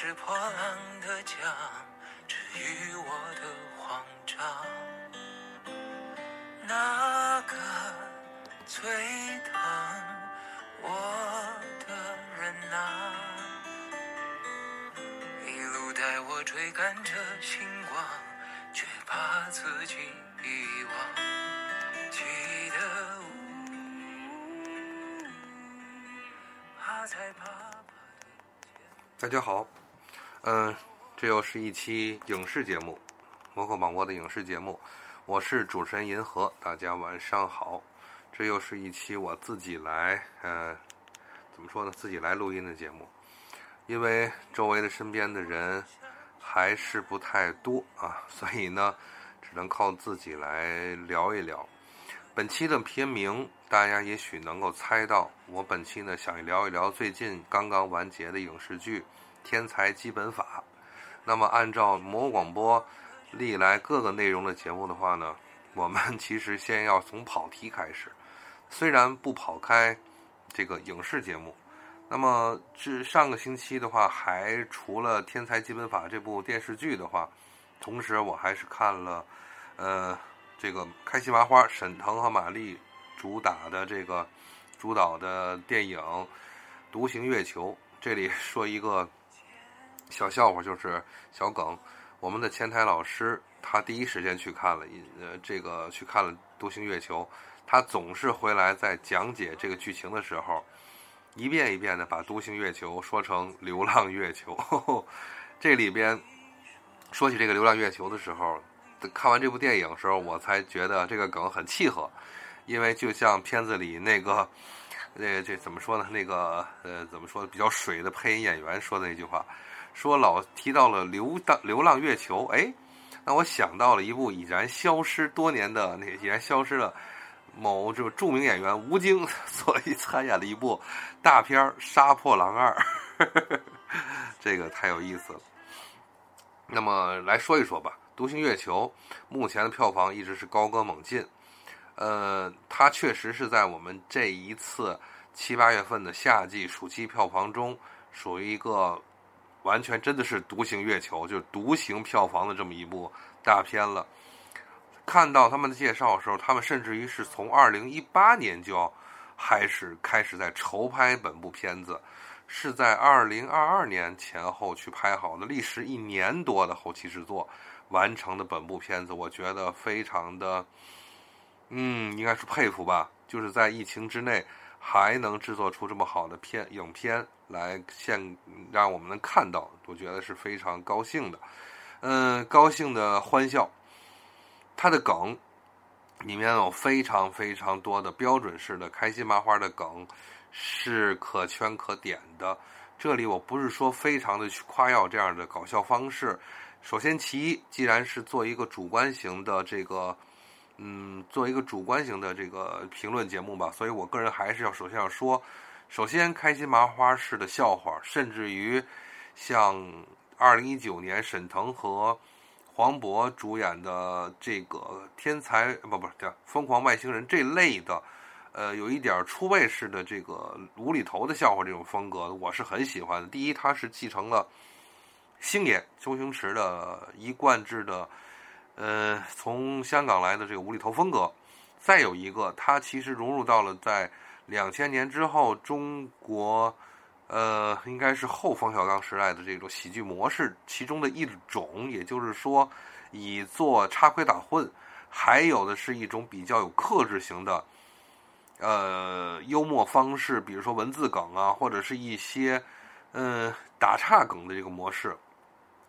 是破浪的桨，治愈我的慌张。那个最疼我的人啊，一路带我追赶着星光，却把自己遗忘。记得，怕才怕怕的。大家好，嗯、这又是一期影视节目，摩克广播的影视节目，我是主持人银河，大家晚上好。这又是一期我自己来，呃，怎么说呢？自己来录音的节目，因为周围的身边的人还是不太多啊，所以呢，只能靠自己来聊一聊。本期的片名，大家也许能够猜到，我本期呢想聊一聊最近刚刚完结的影视剧《天才基本法》。那么，按照魔广播历来各个内容的节目的话呢，我们其实先要从跑题开始。虽然不跑开这个影视节目，那么至上个星期的话，还除了《天才基本法》这部电视剧的话，同时我还是看了，呃。这个开心麻花沈腾和马丽主打的这个主导的电影《独行月球》，这里说一个小笑话，就是小耿，我们的前台老师他第一时间去看了，呃，这个去看了《独行月球》，他总是回来在讲解这个剧情的时候，一遍一遍的把《独行月球》说成《流浪月球》，这里边说起这个《流浪月球》的时候。看完这部电影的时候，我才觉得这个梗很契合，因为就像片子里那个，那，这怎么说呢？那个呃，怎么说比较水的配音演员说的那句话，说老提到了流荡流浪月球，哎，那我想到了一部已然消失多年的那已然消失了某这著名演员吴京所以参演的一部大片《杀破狼二》，这个太有意思了。那么来说一说吧。《独行月球》目前的票房一直是高歌猛进，呃，它确实是在我们这一次七八月份的夏季暑期票房中，属于一个完全真的是独行月球，就是独行票房的这么一部大片了。看到他们的介绍的时候，他们甚至于是从二零一八年就要开始开始在筹拍本部片子，是在二零二二年前后去拍好的，历时一年多的后期制作。完成的本部片子，我觉得非常的，嗯，应该是佩服吧。就是在疫情之内，还能制作出这么好的片影片来现让我们能看到，我觉得是非常高兴的。嗯，高兴的欢笑。它的梗里面有非常非常多的标准式的开心麻花的梗，是可圈可点的。这里我不是说非常的去夸耀这样的搞笑方式。首先，其一，既然是做一个主观型的这个，嗯，做一个主观型的这个评论节目吧，所以我个人还是要首先要说，首先开心麻花式的笑话，甚至于像二零一九年沈腾和黄渤主演的这个天才不不叫疯狂外星人这类的，呃，有一点出位式的这个无厘头的笑话这种风格，我是很喜欢的。第一，它是继承了。星爷周星驰的一贯制的，呃，从香港来的这个无厘头风格，再有一个，它其实融入到了在两千年之后中国，呃，应该是后冯小刚时代的这种喜剧模式其中的一种，也就是说，以做插科打混，还有的是一种比较有克制型的，呃，幽默方式，比如说文字梗啊，或者是一些，嗯，打岔梗的这个模式。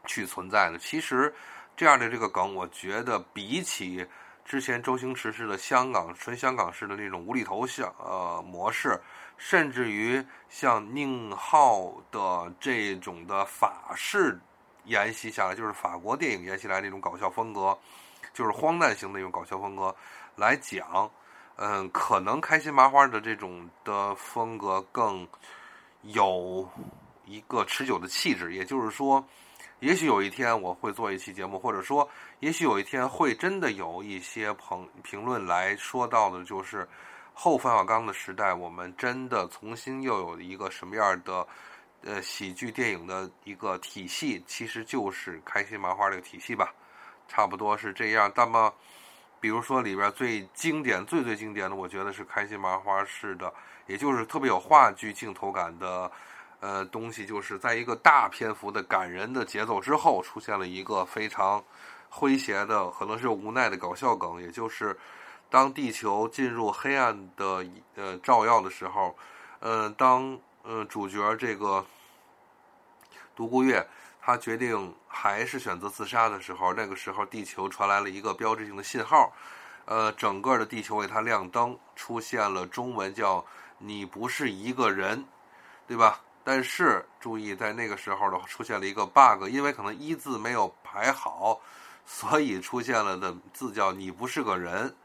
去存在的，其实这样的这个梗，我觉得比起之前周星驰式的香港纯香港式的那种无厘头像呃模式，甚至于像宁浩的这种的法式沿袭下来，就是法国电影沿袭来那种搞笑风格，就是荒诞型的一种搞笑风格来讲，嗯，可能开心麻花的这种的风格更有一个持久的气质，也就是说。也许有一天我会做一期节目，或者说，也许有一天会真的有一些朋评论来说到的，就是后冯小刚的时代，我们真的重新又有一个什么样的呃喜剧电影的一个体系，其实就是开心麻花这个体系吧，差不多是这样。那么，比如说里边最经典、最最经典的，我觉得是开心麻花式的，也就是特别有话剧镜头感的呃东西，就是在一个大篇幅的感人的节奏之后，出现了一个非常诙谐的，可能是无奈的搞笑梗，也就是。当地球进入黑暗的呃照耀的时候，呃，当呃主角这个独孤月他决定还是选择自杀的时候，那个时候地球传来了一个标志性的信号，呃，整个的地球为他亮灯，出现了中文叫“你不是一个人”，对吧？但是注意，在那个时候的话出现了一个 bug，因为可能一字没有排好，所以出现了的字叫“你不是个人”。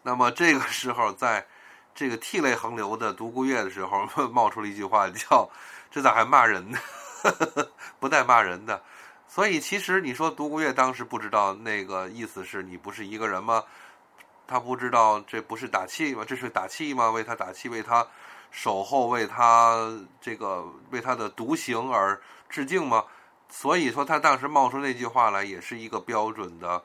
那么这个时候，在这个涕泪横流的独孤月的时候，冒出了一句话，叫“这咋还骂人呢？不带骂人的。”所以其实你说独孤月当时不知道那个意思是你不是一个人吗？他不知道这不是打气吗？这是打气吗？为他打气，为他守候，为他这个为他的独行而致敬吗？所以说他当时冒出那句话来，也是一个标准的。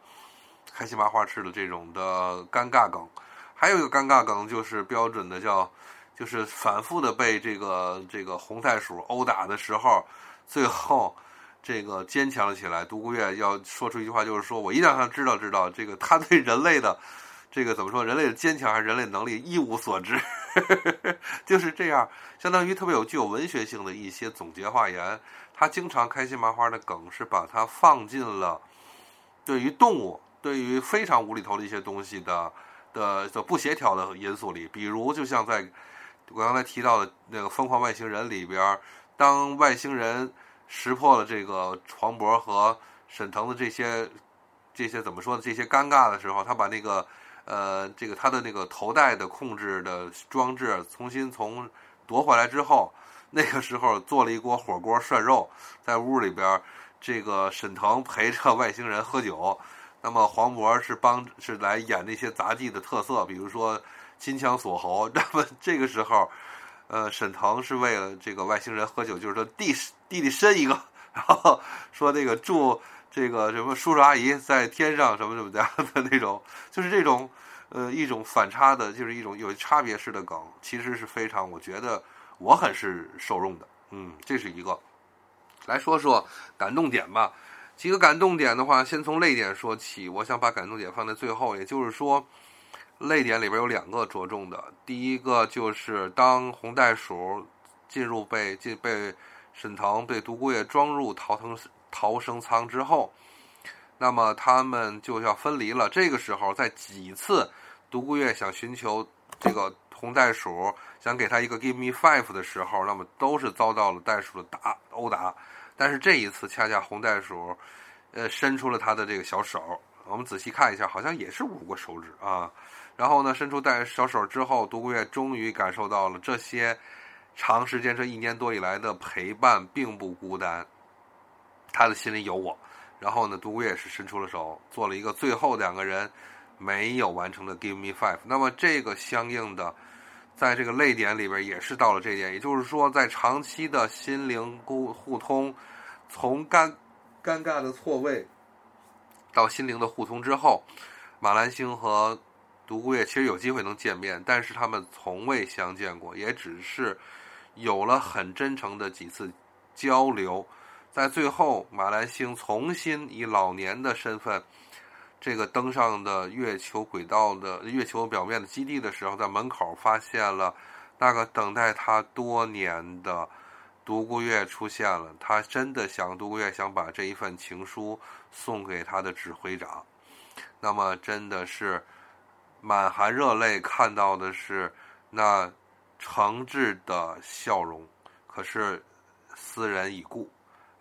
开心麻花式的这种的尴尬梗，还有一个尴尬梗就是标准的叫，就是反复的被这个这个红袋鼠殴打的时候，最后这个坚强了起来。独孤月要说出一句话，就是说我一定让他知道知道，这个他对人类的这个怎么说，人类的坚强还是人类能力一无所知，就是这样，相当于特别有具有文学性的一些总结化言。他经常开心麻花的梗是把它放进了对于动物。对于非常无厘头的一些东西的的的不协调的因素里，比如就像在我刚才提到的那个《疯狂外星人》里边，当外星人识破了这个黄渤和沈腾的这些这些怎么说的这些尴尬的时候，他把那个呃这个他的那个头戴的控制的装置重新从夺回来之后，那个时候做了一锅火锅涮肉，在屋里边，这个沈腾陪着外星人喝酒。那么黄渤是帮是来演那些杂技的特色，比如说金枪锁喉。那么这个时候，呃，沈腾是为了这个外星人喝酒，就是说弟弟弟伸一个，然后说那个祝这个什么叔叔阿姨在天上什么什么的 的那种，就是这种呃一种反差的，就是一种有差别式的梗，其实是非常我觉得我很是受用的。嗯，这是一个。来说说感动点吧。几个感动点的话，先从泪点说起。我想把感动点放在最后，也就是说，泪点里边有两个着重的。第一个就是当红袋鼠进入被进被沈腾被独孤月装入逃生逃生舱之后，那么他们就要分离了。这个时候，在几次独孤月想寻求这个红袋鼠想给他一个 give me five 的时候，那么都是遭到了袋鼠的打殴打。但是这一次，恰恰红袋鼠，呃，伸出了他的这个小手。我们仔细看一下，好像也是五个手指啊。然后呢，伸出袋小手之后，独孤月终于感受到了这些长时间这一年多以来的陪伴并不孤单，他的心里有我。然后呢，独孤月是伸出了手，做了一个最后两个人没有完成的 Give Me Five。那么这个相应的。在这个泪点里边也是到了这一点，也就是说，在长期的心灵沟互通，从尴尴尬的错位到心灵的互通之后，马兰星和独孤月其实有机会能见面，但是他们从未相见过，也只是有了很真诚的几次交流，在最后，马兰星重新以老年的身份。这个登上的月球轨道的月球表面的基地的时候，在门口发现了那个等待他多年的独孤月出现了。他真的想独孤月想把这一份情书送给他的指挥长。那么真的是满含热泪看到的是那诚挚的笑容。可是斯人已故，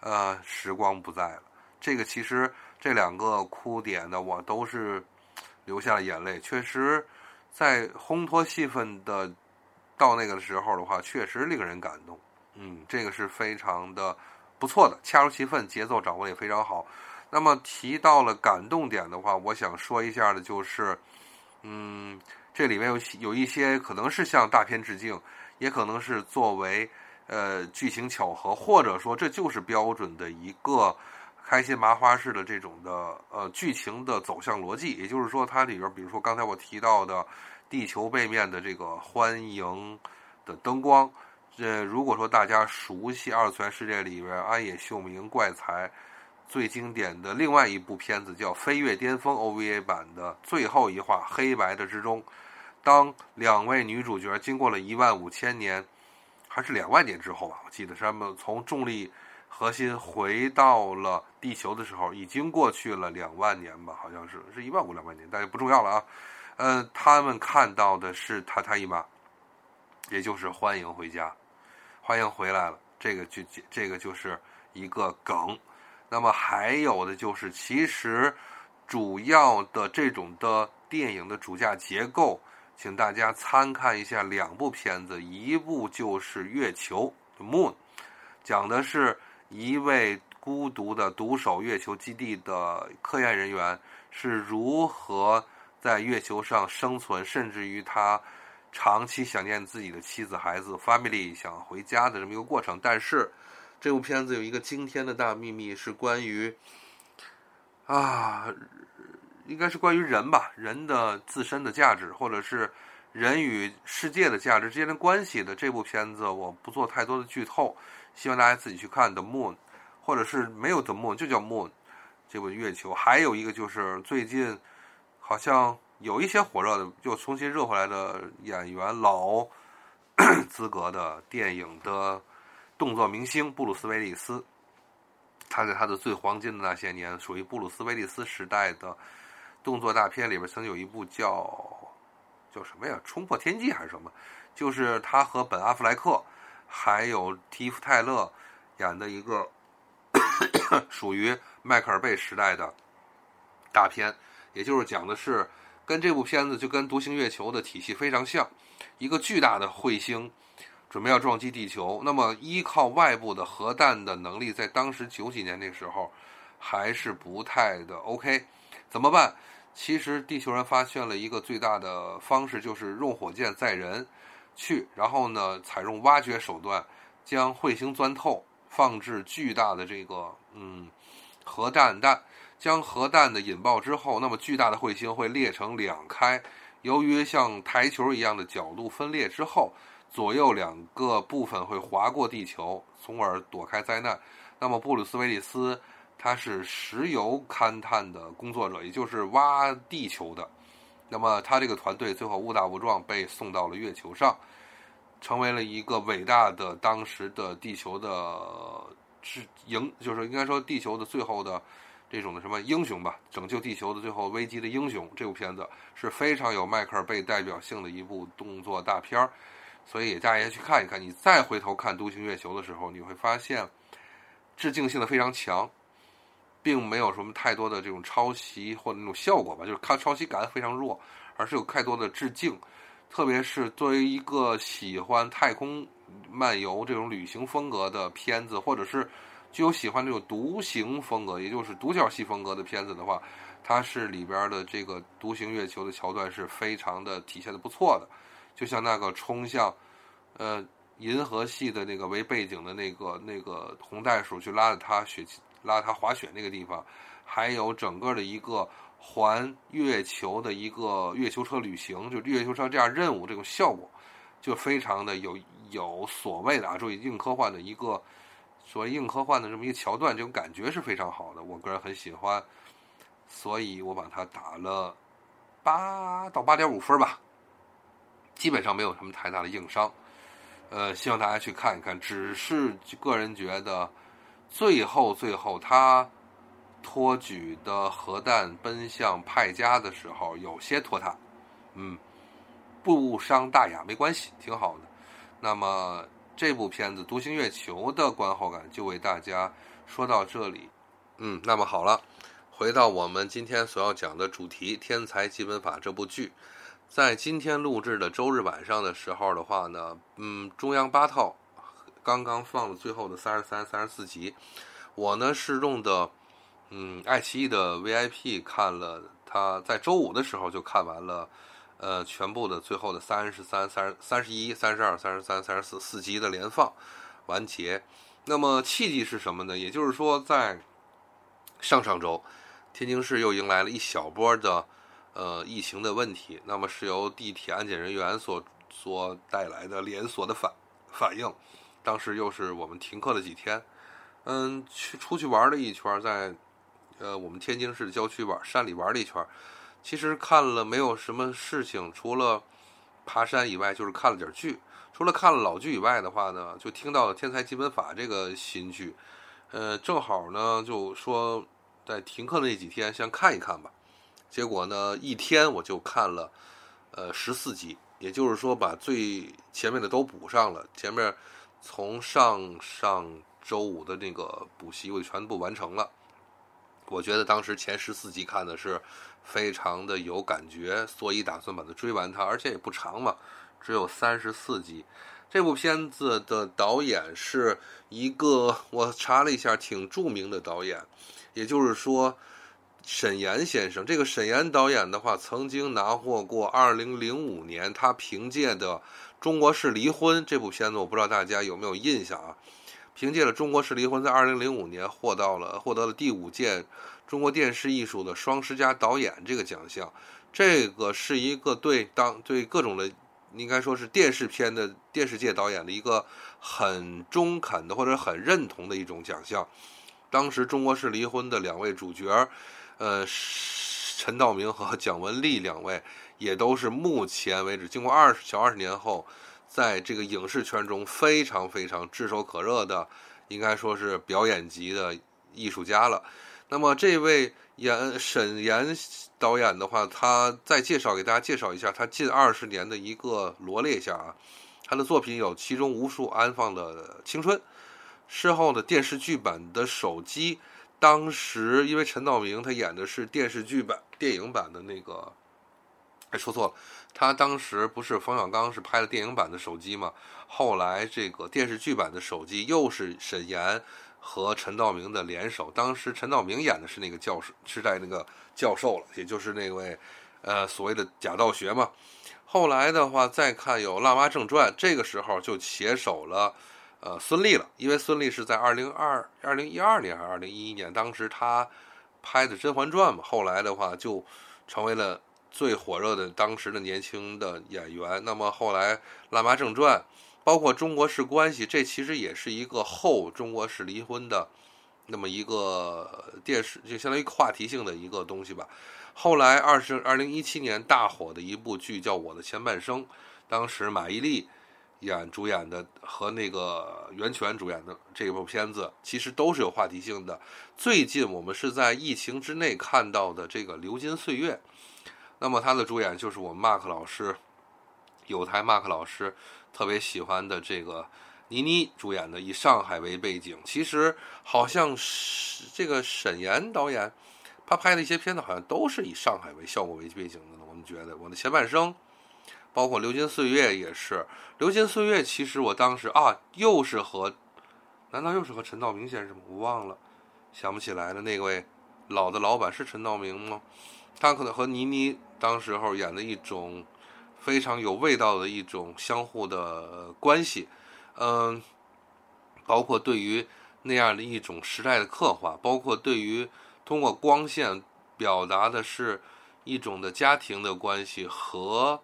呃，时光不在了。这个其实。这两个哭点呢，我都是流下了眼泪。确实，在烘托气氛的到那个时候的话，确实令人感动。嗯，这个是非常的不错的，恰如其分，节奏掌握也非常好。那么提到了感动点的话，我想说一下的就是，嗯，这里面有有一些可能是向大片致敬，也可能是作为呃剧情巧合，或者说这就是标准的一个开心麻花式的这种的呃剧情的走向逻辑。也就是说，它里边比如说刚才我提到的地球背面的这个欢迎的灯光，这如果说大家熟悉二次元世界里边安野秀明怪才。最经典的另外一部片子叫《飞跃巅峰》OVA 版的最后一话，黑白的之中，当两位女主角经过了一万五千年，还是两万年之后吧，我记得是他们从重力核心回到了地球的时候，已经过去了两万年吧，好像是是一万五两万年，但是不重要了啊。嗯，他们看到的是塔塔伊玛，也就是欢迎回家，欢迎回来了。这个就这个就是一个梗。那么还有的就是，其实主要的这种的电影的主架结构，请大家参看一下两部片子，一部就是《月球》（Moon），讲的是一位孤独的独守月球基地的科研人员是如何在月球上生存，甚至于他长期想念自己的妻子孩子，family 想回家的这么一个过程，但是。这部片子有一个惊天的大秘密，是关于啊，应该是关于人吧，人的自身的价值，或者是人与世界的价值之间的关系的。这部片子我不做太多的剧透，希望大家自己去看《The Moon》，或者是没有《The Moon》就叫《Moon》这部月球。还有一个就是最近好像有一些火热的，又重新热回来的演员，老 资格的电影的。动作明星布鲁斯·威利斯，他在他的最黄金的那些年，属于布鲁斯·威利斯时代的动作大片里边，曾有一部叫叫什么呀？《冲破天际》还是什么？就是他和本·阿弗莱克还有提夫·泰勒演的一个属于迈克尔·贝时代的大片，也就是讲的是跟这部片子就跟《独行月球》的体系非常像，一个巨大的彗星。准备要撞击地球，那么依靠外部的核弹的能力，在当时九几年那时候还是不太的 OK，怎么办？其实地球人发现了一个最大的方式，就是用火箭载人去，然后呢，采用挖掘手段将彗星钻透，放置巨大的这个嗯核弹弹，将核弹的引爆之后，那么巨大的彗星会裂成两开，由于像台球一样的角度分裂之后。左右两个部分会划过地球，从而躲开灾难。那么布鲁斯·威利斯他是石油勘探的工作者，也就是挖地球的。那么他这个团队最后误打误撞被送到了月球上，成为了一个伟大的当时的地球的是赢，就是应该说地球的最后的这种的什么英雄吧，拯救地球的最后危机的英雄。这部片子是非常有迈克尔贝代表性的一部动作大片儿。所以大家去看一看，你再回头看《独行月球》的时候，你会发现致敬性的非常强，并没有什么太多的这种抄袭或者那种效果吧，就是它抄袭感非常弱，而是有太多的致敬。特别是作为一个喜欢太空漫游这种旅行风格的片子，或者是具有喜欢这种独行风格，也就是独角戏风格的片子的话，它是里边的这个《独行月球》的桥段是非常的体现的不错的。就像那个冲向，呃，银河系的那个为背景的那个那个红袋鼠去拉着他雪拉他滑雪那个地方，还有整个的一个环月球的一个月球车旅行，就月球车这样任务这种效果，就非常的有有所谓的啊，注意硬科幻的一个所谓硬科幻的这么一个桥段，这种感觉是非常好的，我个人很喜欢，所以我把它打了八到八点五分吧。基本上没有什么太大的硬伤，呃，希望大家去看一看。只是个人觉得，最后最后他托举的核弹奔向派加的时候有些拖沓，嗯，不伤大雅，没关系，挺好的。那么这部片子《独行月球》的观后感就为大家说到这里，嗯，那么好了，回到我们今天所要讲的主题《天才基本法》这部剧。在今天录制的周日晚上的时候的话呢，嗯，中央八套刚刚放了最后的三十三、三十四集，我呢是用的嗯爱奇艺的 VIP 看了，他在周五的时候就看完了，呃，全部的最后的三十三、三三十一、三十二、三十三、三十四四集的连放完结。那么契机是什么呢？也就是说，在上上周，天津市又迎来了一小波的呃疫情的问题。那么是由地铁安检人员所所带来的连锁的反反应。当时又是我们停课了几天，嗯，去出去玩了一圈，在呃我们天津市的郊区玩山里玩了一圈。其实看了没有什么事情，除了爬山以外，就是看了点剧。除了看了老剧以外的话呢，就听到了《天才基本法》这个新剧。呃，正好呢，就说在停课那几天，先看一看吧。结果呢，一天我就看了呃十四集，也就是说把最前面的都补上了。前面从上上周五的那个补习，我全部完成了。我觉得当时前十四集看的是。非常的有感觉，所以打算把它追完它，而且也不长嘛，只有三十四集。这部片子的导演是一个我查了一下挺著名的导演，也就是说沈岩先生。这个沈岩导演的话，曾经拿获过二零零五年他凭借的《中国式离婚》这部片子，我不知道大家有没有印象啊？凭借了《中国式离婚》在二零零五年获到了获得了第五届。中国电视艺术的双十佳导演这个奖项，这个是一个对当对各种的，应该说是电视片的电视界导演的一个很中肯的或者很认同的一种奖项。当时《中国式离婚》的两位主角，呃，陈道明和蒋雯丽两位，也都是目前为止经过二十小二十年后，在这个影视圈中非常非常炙手可热的，应该说是表演级的艺术家了。那么这位演沈岩导演的话，他再介绍给大家介绍一下他近二十年的一个罗列一下啊，他的作品有其中无数安放的青春，事后的电视剧版的手机，当时因为陈道明他演的是电视剧版电影版的那个，哎说错了，他当时不是冯小刚是拍了电影版的手机吗？后来这个电视剧版的手机又是沈岩。和陈道明的联手，当时陈道明演的是那个教授，是在那个教授了，也就是那位，呃，所谓的假道学嘛。后来的话，再看有《辣妈正传》，这个时候就携手了，呃，孙俪了，因为孙俪是在二零二二零一二年还是二零一一年，当时她拍的《甄嬛传》嘛。后来的话，就成为了最火热的当时的年轻的演员。那么后来《辣妈正传》。包括中国式关系，这其实也是一个后中国式离婚的那么一个电视，就相当于话题性的一个东西吧。后来二十二零一七年大火的一部剧叫《我的前半生》，当时马伊琍演主演的和那个袁泉主演的这部片子，其实都是有话题性的。最近我们是在疫情之内看到的这个《流金岁月》，那么他的主演就是我们 Mark 老师，有台 Mark 老师。特别喜欢的这个倪妮主演的以上海为背景，其实好像是这个沈岩导演，他拍的一些片子好像都是以上海为效果为背景的。我们觉得我的前半生，包括《流金岁月》也是，《流金岁月》其实我当时啊，又是和，难道又是和陈道明先生？我忘了，想不起来了。那位老的老板是陈道明吗？他可能和倪妮当时候演的一种。非常有味道的一种相互的关系，嗯，包括对于那样的一种时代的刻画，包括对于通过光线表达的是一种的家庭的关系和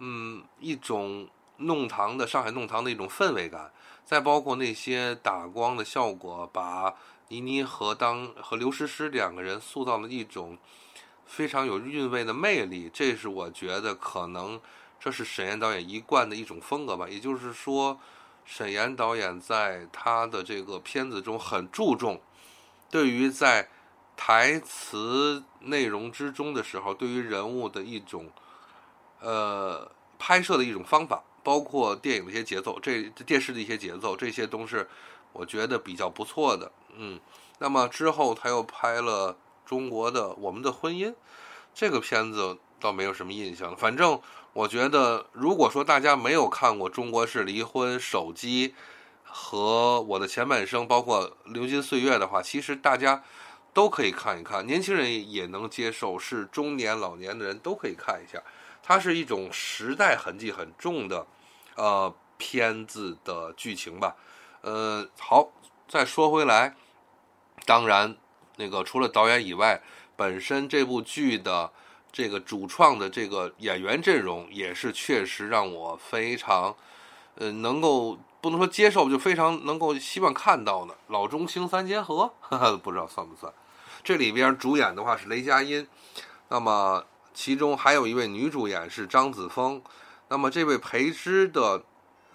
嗯一种弄堂的上海弄堂的一种氛围感，再包括那些打光的效果，把倪妮和当和刘诗诗两个人塑造了一种。非常有韵味的魅力，这是我觉得可能这是沈岩导演一贯的一种风格吧。也就是说，沈岩导演在他的这个片子中很注重对于在台词内容之中的时候，对于人物的一种呃拍摄的一种方法，包括电影的一些节奏，这电视的一些节奏，这些都是我觉得比较不错的。嗯，那么之后他又拍了。中国的我们的婚姻，这个片子倒没有什么印象了。反正我觉得，如果说大家没有看过《中国式离婚》、手机和我的前半生，包括《流金岁月》的话，其实大家都可以看一看。年轻人也能接受，是中年、老年的人都可以看一下。它是一种时代痕迹很重的呃片子的剧情吧。呃，好，再说回来，当然那个除了导演以外，本身这部剧的这个主创的这个演员阵容也是确实让我非常呃能够。不能说接受，就非常能够希望看到的老中青三结合，不知道算不算。这里边主演的话是雷佳音，那么其中还有一位女主演是张子枫，那么这位裴之的，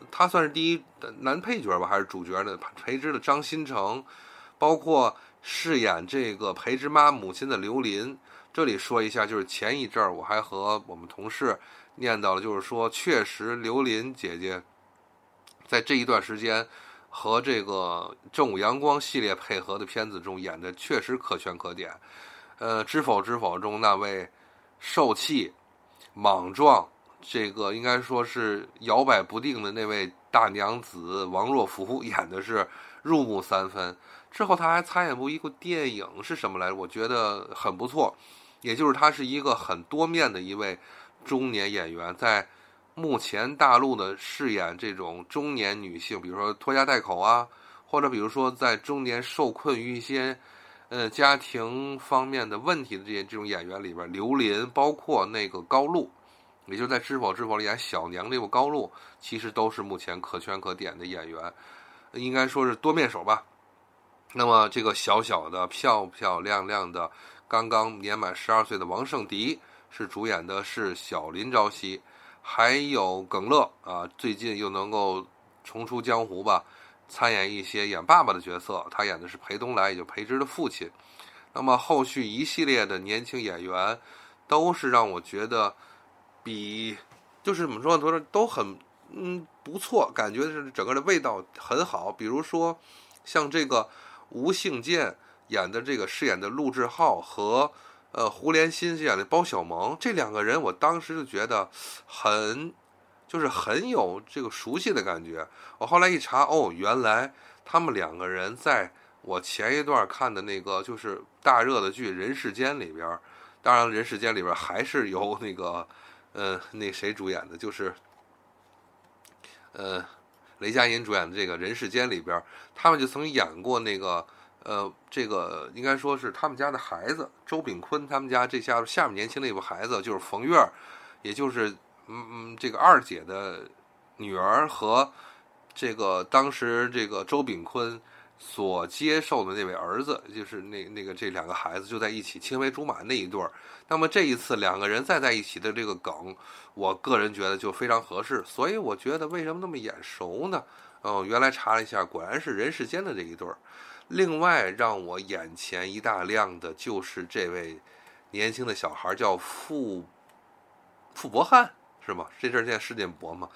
他算是第一男配角吧，还是主角的？裴之的张新成，包括饰演这个裴之妈母亲的刘琳。这里说一下，就是前一阵儿我还和我们同事念叨了，就是说确实刘琳姐姐。在这一段时间，和这个《正午阳光》系列配合的片子中演的确实可圈可点。呃，《知否知否》中那位受气、莽撞，这个应该说是摇摆不定的那位大娘子王若弗 演的是入木三分。之后他还参演过一部电影，是什么来着？我觉得很不错。也就是他是一个很多面的一位中年演员，在。目前大陆的饰演这种中年女性，比如说拖家带口啊，或者比如说在中年受困于一些呃家庭方面的问题的这些这种演员里边，刘琳，包括那个高露，也就在《知否知否》里演小娘那部高露，其实都是目前可圈可点的演员，应该说是多面手吧。那么这个小小的、漂漂亮亮的、刚刚年满十二岁的王圣迪，是主演的是小林朝夕。还有耿乐啊，最近又能够重出江湖吧，参演一些演爸爸的角色。他演的是裴东来，也就裴之的父亲。那么后续一系列的年轻演员，都是让我觉得比就是怎么说，都是都很嗯不错，感觉是整个的味道很好。比如说像这个吴兴建演的这个饰演的陆志浩和。呃，胡连新饰演的包小萌，这两个人我当时就觉得很，就是很有这个熟悉的感觉。我后来一查，哦，原来他们两个人在我前一段看的那个就是大热的剧《人世间》里边，当然《人世间》里边还是由那个呃那谁主演的，就是呃雷佳音主演的这个《人世间》里边，他们就曾演过那个。呃，这个应该说是他们家的孩子，周秉坤他们家这下下面年轻的一部孩子，就是冯月，也就是嗯嗯这个二姐的女儿和这个当时这个周秉坤所接受的那位儿子，就是那那个这两个孩子就在一起青梅竹马那一对儿。那么这一次两个人再在一起的这个梗，我个人觉得就非常合适，所以我觉得为什么那么眼熟呢？哦，原来查了一下，果然是人世间的这一对儿。另外让我眼前一大亮的就是这位年轻的小孩，叫傅傅博翰，是吗？这阵儿念世界博吗？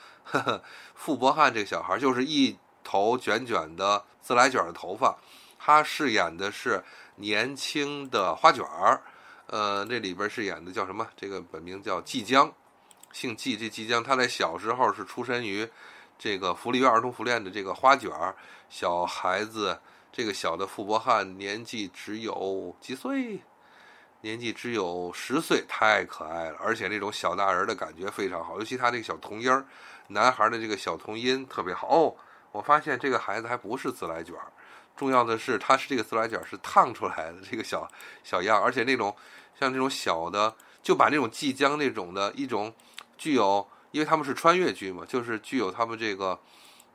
傅博翰这个小孩就是一头卷卷的自来卷的头发，他饰演的是年轻的花卷儿。呃，这里边饰演的叫什么？这个本名叫季江，姓季。这季江他在小时候是出身于这个福利院儿童福利院的这个花卷儿小孩子。这个小的傅博翰年纪只有几岁？年纪只有十岁，太可爱了，而且那种小大人的感觉非常好，尤其他这个小童音儿，男孩的这个小童音特别好。哦，我发现这个孩子还不是自来卷儿，重要的是他是这个自来卷是烫出来的这个小小样，而且那种像这种小的，就把那种即将那种的一种具有，因为他们是穿越剧嘛，就是具有他们这个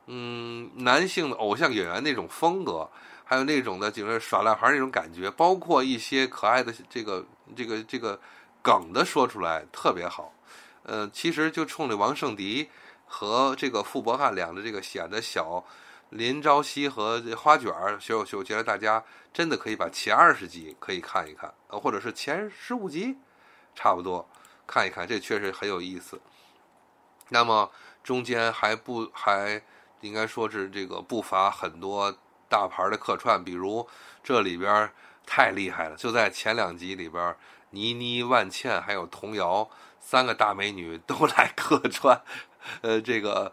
嗯男性的偶像演员那种风格。还有那种的，就是耍赖孩那种感觉，包括一些可爱的这个这个这个梗的说出来特别好。呃，其实就冲着王圣迪和这个傅博翰两个这个显得小林朝夕和花卷儿，所以我觉得大家真的可以把前二十集可以看一看，呃，或者是前十五集，差不多看一看，这确实很有意思。那么中间还不还应该说是这个不乏很多。大牌的客串，比如这里边太厉害了，就在前两集里边，倪妮、万茜还有童瑶三个大美女都来客串。呃，这个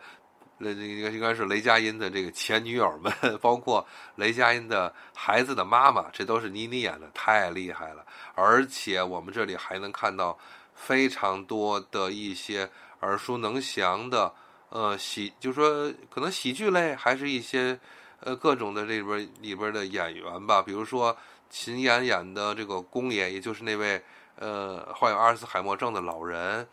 那那，应该应该是雷佳音的这个前女友们，包括雷佳音的孩子的妈妈，这都是倪妮演的，太厉害了。而且我们这里还能看到非常多的一些耳熟能详的，呃，喜，就说可能喜剧类，还是一些呃各种的这边里边的演员吧，比如说秦岩演的这个公爷，也就是那位呃患有阿尔茨海默症的老人，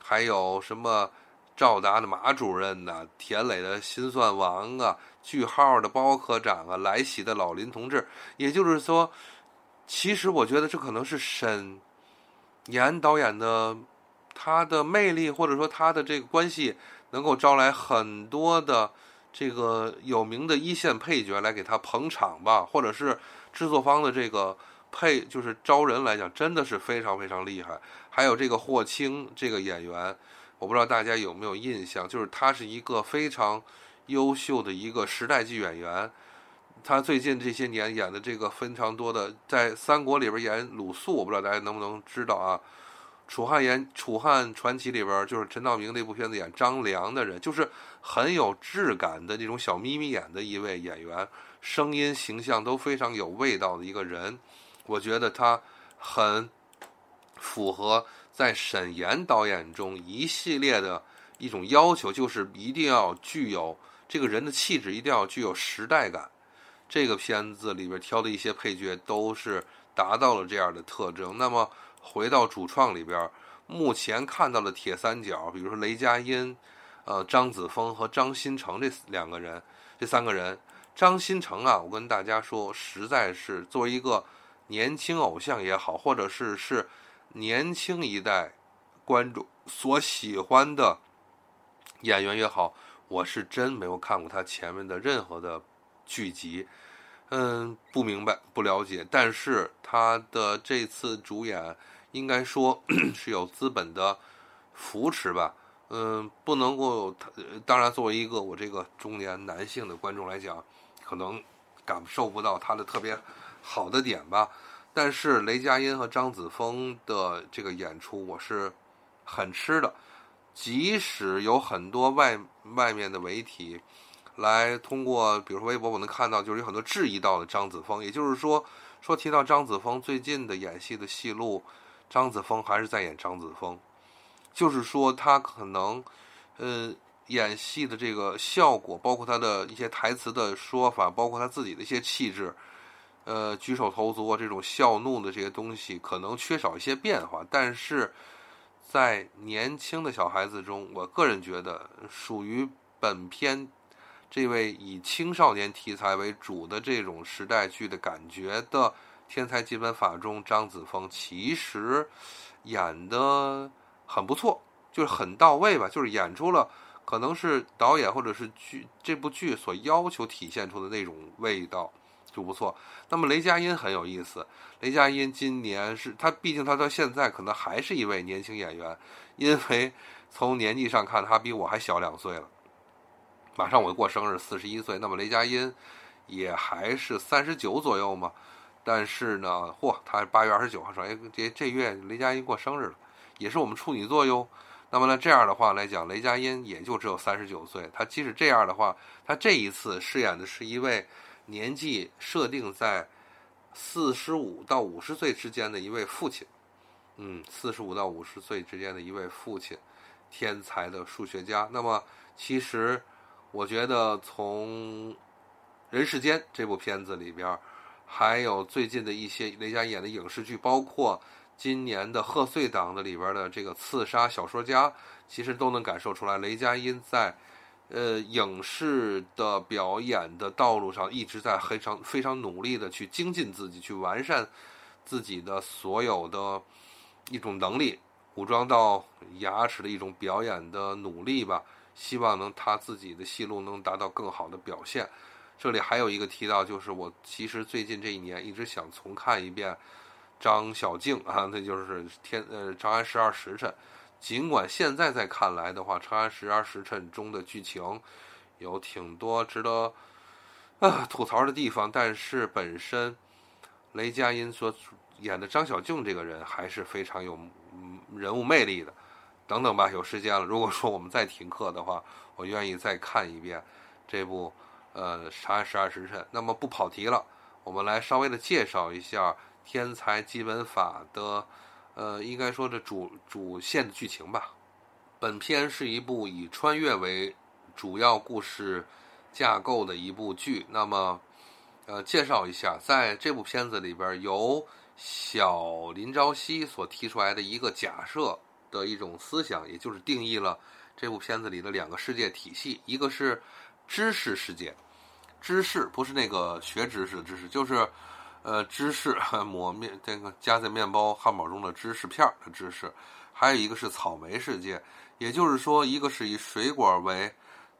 还有什么赵达的马主任呐，田磊的心算王啊，句号的包科长啊，来喜的老林同志，也就是说。其实我觉得这可能是沈岩导演的他的魅力，或者说他的这个关系，能够招来很多的这个有名的一线配角来给他捧场吧，或者是制作方的这个配就是招人来讲，真的是非常非常厉害。还有这个霍青这个演员，我不知道大家有没有印象，就是他是一个非常优秀的一个时代剧演员。他最近这些年演的这个非常多的，在三国里边演鲁肃，我不知道大家能不能知道啊？楚汉演《楚汉传奇》里边就是陈道明那部片子演张良的人，就是很有质感的那种小眯眯眼的一位演员，声音形象都非常有味道的一个人。我觉得他很符合在沈岩导演中一系列的一种要求，就是一定要具有这个人的气质，一定要具有时代感。这个片子里边挑的一些配角都是达到了这样的特征。那么回到主创里边，目前看到的铁三角，比如说雷佳音、呃张子枫和张新成这两个人，这三个人，张新成啊，我跟大家说，实在是作为一个年轻偶像也好，或者是是年轻一代观众所喜欢的演员也好，我是真没有看过他前面的任何的。剧集，嗯，不明白，不了解，但是他的这次主演应该说 是有资本的扶持吧，嗯，不能够，当然作为一个我这个中年男性的观众来讲，可能感受不到他的特别好的点吧，但是雷佳音和张子枫的这个演出我是很吃的，即使有很多外外面的媒体。来通过，比如说微博，我能看到，就是有很多质疑到的张子枫，也就是说，说提到张子枫最近的演戏的戏路，张子枫还是在演张子枫，就是说他可能，呃，演戏的这个效果，包括他的一些台词的说法，包括他自己的一些气质，呃，举手投足啊，这种笑怒的这些东西，可能缺少一些变化，但是在年轻的小孩子中，我个人觉得属于本片。这位以青少年题材为主的这种时代剧的感觉的《天才基本法》中，张子枫其实演的很不错，就是很到位吧，就是演出了可能是导演或者是剧这部剧所要求体现出的那种味道就不错。那么雷佳音很有意思，雷佳音今年是他，毕竟他到现在可能还是一位年轻演员，因为从年纪上看，他比我还小两岁了。马上我过生日，四十一岁。那么雷佳音也还是三十九左右嘛？但是呢，嚯，他八月二十九号说，哎，这这月雷佳音过生日了，也是我们处女座哟。那么呢，这样的话来讲，雷佳音也就只有三十九岁。他即使这样的话，他这一次饰演的是一位年纪设定在四十五到五十岁之间的一位父亲。嗯，四十五到五十岁之间的一位父亲，天才的数学家。那么其实。我觉得从《人世间》这部片子里边，还有最近的一些雷佳音演的影视剧，包括今年的贺岁档的里边的这个《刺杀小说家》，其实都能感受出来，雷佳音在呃影视的表演的道路上一直在非常非常努力的去精进自己，去完善自己的所有的一种能力，武装到牙齿的一种表演的努力吧。希望能他自己的戏路能达到更好的表现。这里还有一个提到，就是我其实最近这一年一直想重看一遍张小静啊，那就是天呃《长安十二时辰》。尽管现在在看来的话，《长安十二时辰》中的剧情有挺多值得啊吐槽的地方，但是本身雷佳音所演的张小静这个人还是非常有人物魅力的。等等吧，有时间了。如果说我们再停课的话，我愿意再看一遍这部呃《长安十二时辰》。那么不跑题了，我们来稍微的介绍一下《天才基本法》的呃，应该说这主主线的剧情吧。本片是一部以穿越为主要故事架构的一部剧。那么，呃，介绍一下，在这部片子里边，由小林朝夕所提出来的一个假设的一种思想，也就是定义了这部片子里的两个世界体系，一个是知识世界，知识不是那个学知识的知识，就是。呃，芝士 抹面这个夹在面包、汉堡中的芝士片的芝士，还有一个是草莓世界，也就是说，一个是以水果为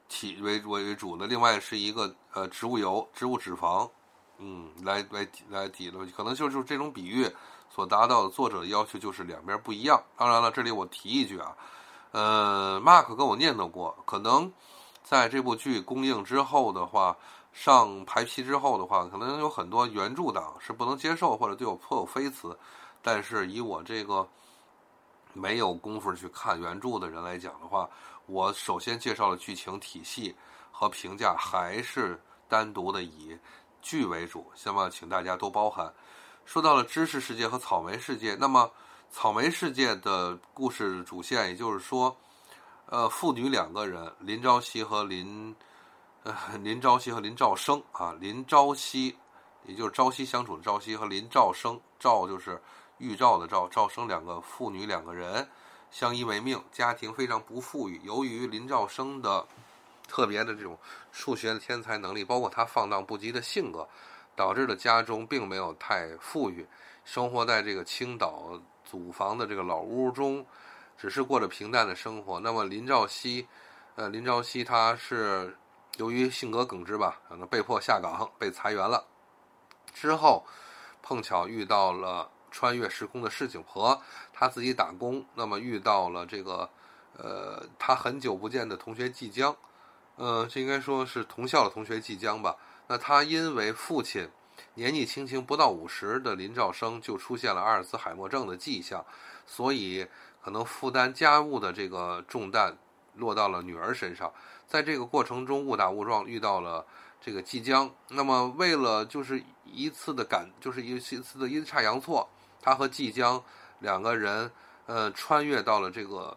体为为为主的，另外是一个呃植物油、植物脂肪，嗯，来来来抵的，可能就是这种比喻所达到的作者的要求就是两边不一样。当然了，这里我提一句啊，呃，Mark 跟我念叨过，可能在这部剧公映之后的话。上排期之后的话，可能有很多原著党是不能接受或者对我颇有非词，但是以我这个没有功夫去看原著的人来讲的话，我首先介绍的剧情体系和评价还是单独的以剧为主，希望请大家多包涵。说到了知识世界和草莓世界，那么草莓世界的故事主线，也就是说，呃，父女两个人林朝夕和林。呃林朝夕和林兆生啊，林朝夕，也就是朝夕相处的朝夕和林兆生，兆就是预兆的兆，兆生两个父女两个人相依为命，家庭非常不富裕。由于林兆生的特别的这种数学的天才能力，包括他放荡不羁的性格，导致了家中并没有太富裕，生活在这个青岛祖房的这个老屋中，只是过着平淡的生活。那么林兆熙，呃，林兆熙他是。由于性格耿直吧，可能被迫下岗，被裁员了。之后，碰巧遇到了穿越时空的市井婆，他自己打工，那么遇到了这个，呃，他很久不见的同学季江，呃，这应该说是同校的同学季江吧。那他因为父亲年纪轻轻不到五十的林兆生就出现了阿尔兹海默症的迹象，所以可能负担家务的这个重担落到了女儿身上。在这个过程中，误打误撞遇到了这个季江。那么，为了就是一次的感，就是一次的阴差阳错，他和季江两个人，呃，穿越到了这个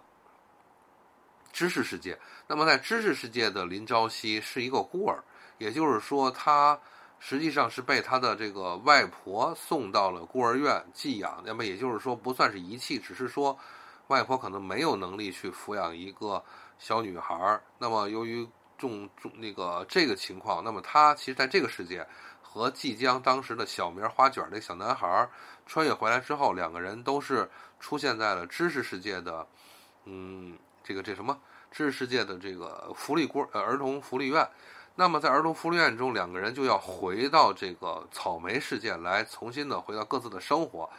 知识世界。那么，在知识世界的林朝夕是一个孤儿，也就是说，他实际上是被他的这个外婆送到了孤儿院寄养。那么，也就是说，不算是遗弃，只是说外婆可能没有能力去抚养一个。小女孩儿，那么由于重重那个这个情况，那么她其实在这个世界和即将当时的小名花卷那小男孩儿穿越回来之后，两个人都是出现在了知识世界的，嗯，这个这什么知识世界的这个福利锅呃儿童福利院。那么在儿童福利院中，两个人就要回到这个草莓世界来，重新的回到各自的生活。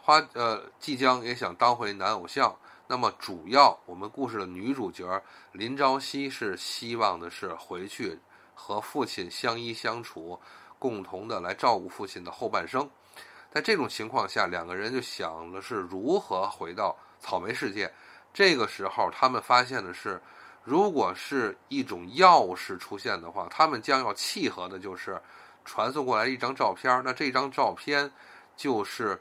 花呃即将也想当回男偶像。那么，主要我们故事的女主角林朝夕是希望的是回去和父亲相依相处，共同的来照顾父亲的后半生。在这种情况下，两个人就想的是如何回到草莓世界。这个时候，他们发现的是，如果是一种钥匙出现的话，他们将要契合的就是传送过来一张照片。那这张照片就是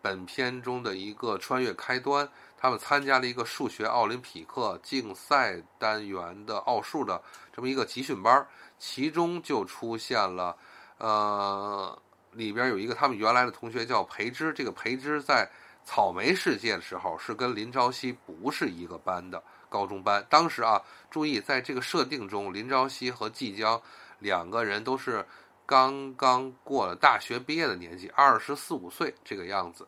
本片中的一个穿越开端。他们参加了一个数学奥林匹克竞赛单元的奥数的这么一个集训班，其中就出现了，呃，里边有一个他们原来的同学叫裴之，这个裴之在草莓世界的时候是跟林朝夕不是一个班的高中班。当时啊，注意在这个设定中，林朝夕和季江两个人都是刚刚过了大学毕业的年纪，二十四五岁这个样子。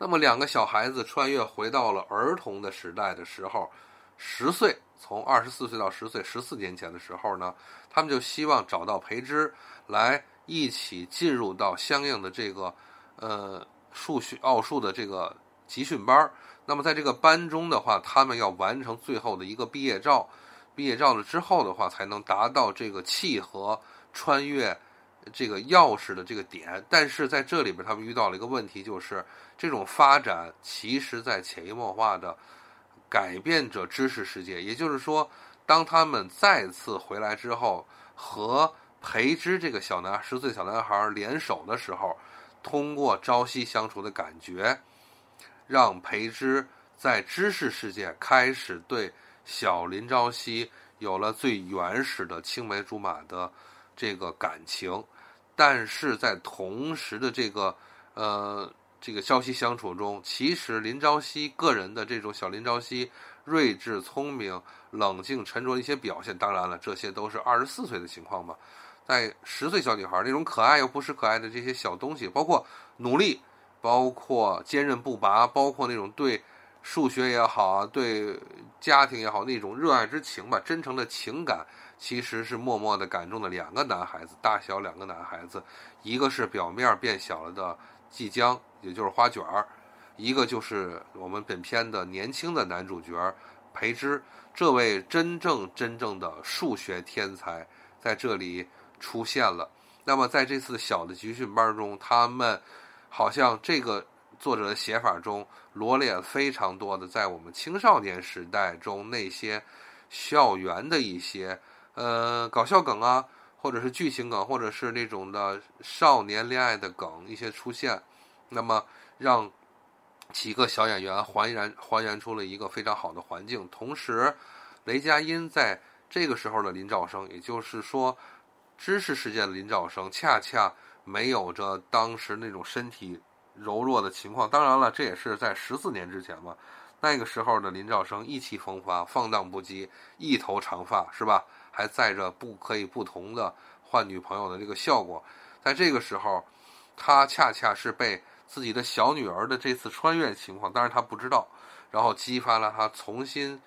那么，两个小孩子穿越回到了儿童的时代的时候，十岁，从二十四岁到十岁，十四年前的时候呢，他们就希望找到培之，来一起进入到相应的这个呃数学奥数的这个集训班。那么，在这个班中的话，他们要完成最后的一个毕业照，毕业照了之后的话，才能达到这个契合穿越。这个钥匙的这个点，但是在这里边，他们遇到了一个问题，就是这种发展其实在潜移默化的改变着知识世界。也就是说，当他们再次回来之后，和裴之这个小男十岁小男孩联手的时候，通过朝夕相处的感觉，让裴之在知识世界开始对小林朝夕有了最原始的青梅竹马的这个感情，但是在同时的这个呃这个朝夕相处中，其实林朝夕个人的这种小林朝夕睿智聪明、冷静沉着的一些表现，当然了，这些都是二十四岁的情况嘛。在十岁小女孩那种可爱又不失可爱的这些小东西，包括努力，包括坚韧不拔，包括那种对数学也好啊，对家庭也好那种热爱之情吧，真诚的情感，其实是默默的感动的两个男孩子，大小两个男孩子，一个是表面变小了的季江，也就是花卷儿，一个就是我们本片的年轻的男主角裴之，这位真正真正的数学天才在这里。出现了，那么在这次小的集训班中，他们好像这个作者的写法中罗列非常多的在我们青少年时代中那些校园的一些呃搞笑梗啊，或者是剧情梗，或者是那种的少年恋爱的梗一些出现，那么让几个小演员还原还原出了一个非常好的环境。同时，雷佳音在这个时候的林兆生，也就是说。知识世界的林兆生恰恰没有着当时那种身体柔弱的情况。当然了，这也是在十四年之前嘛。那个时候的林兆生意气风发、放荡不羁，一头长发是吧？还载着不可以不同的换女朋友的这个效果。在这个时候，他恰恰是被自己的小女儿的这次穿越情况，当然他不知道，然后激发了他重新，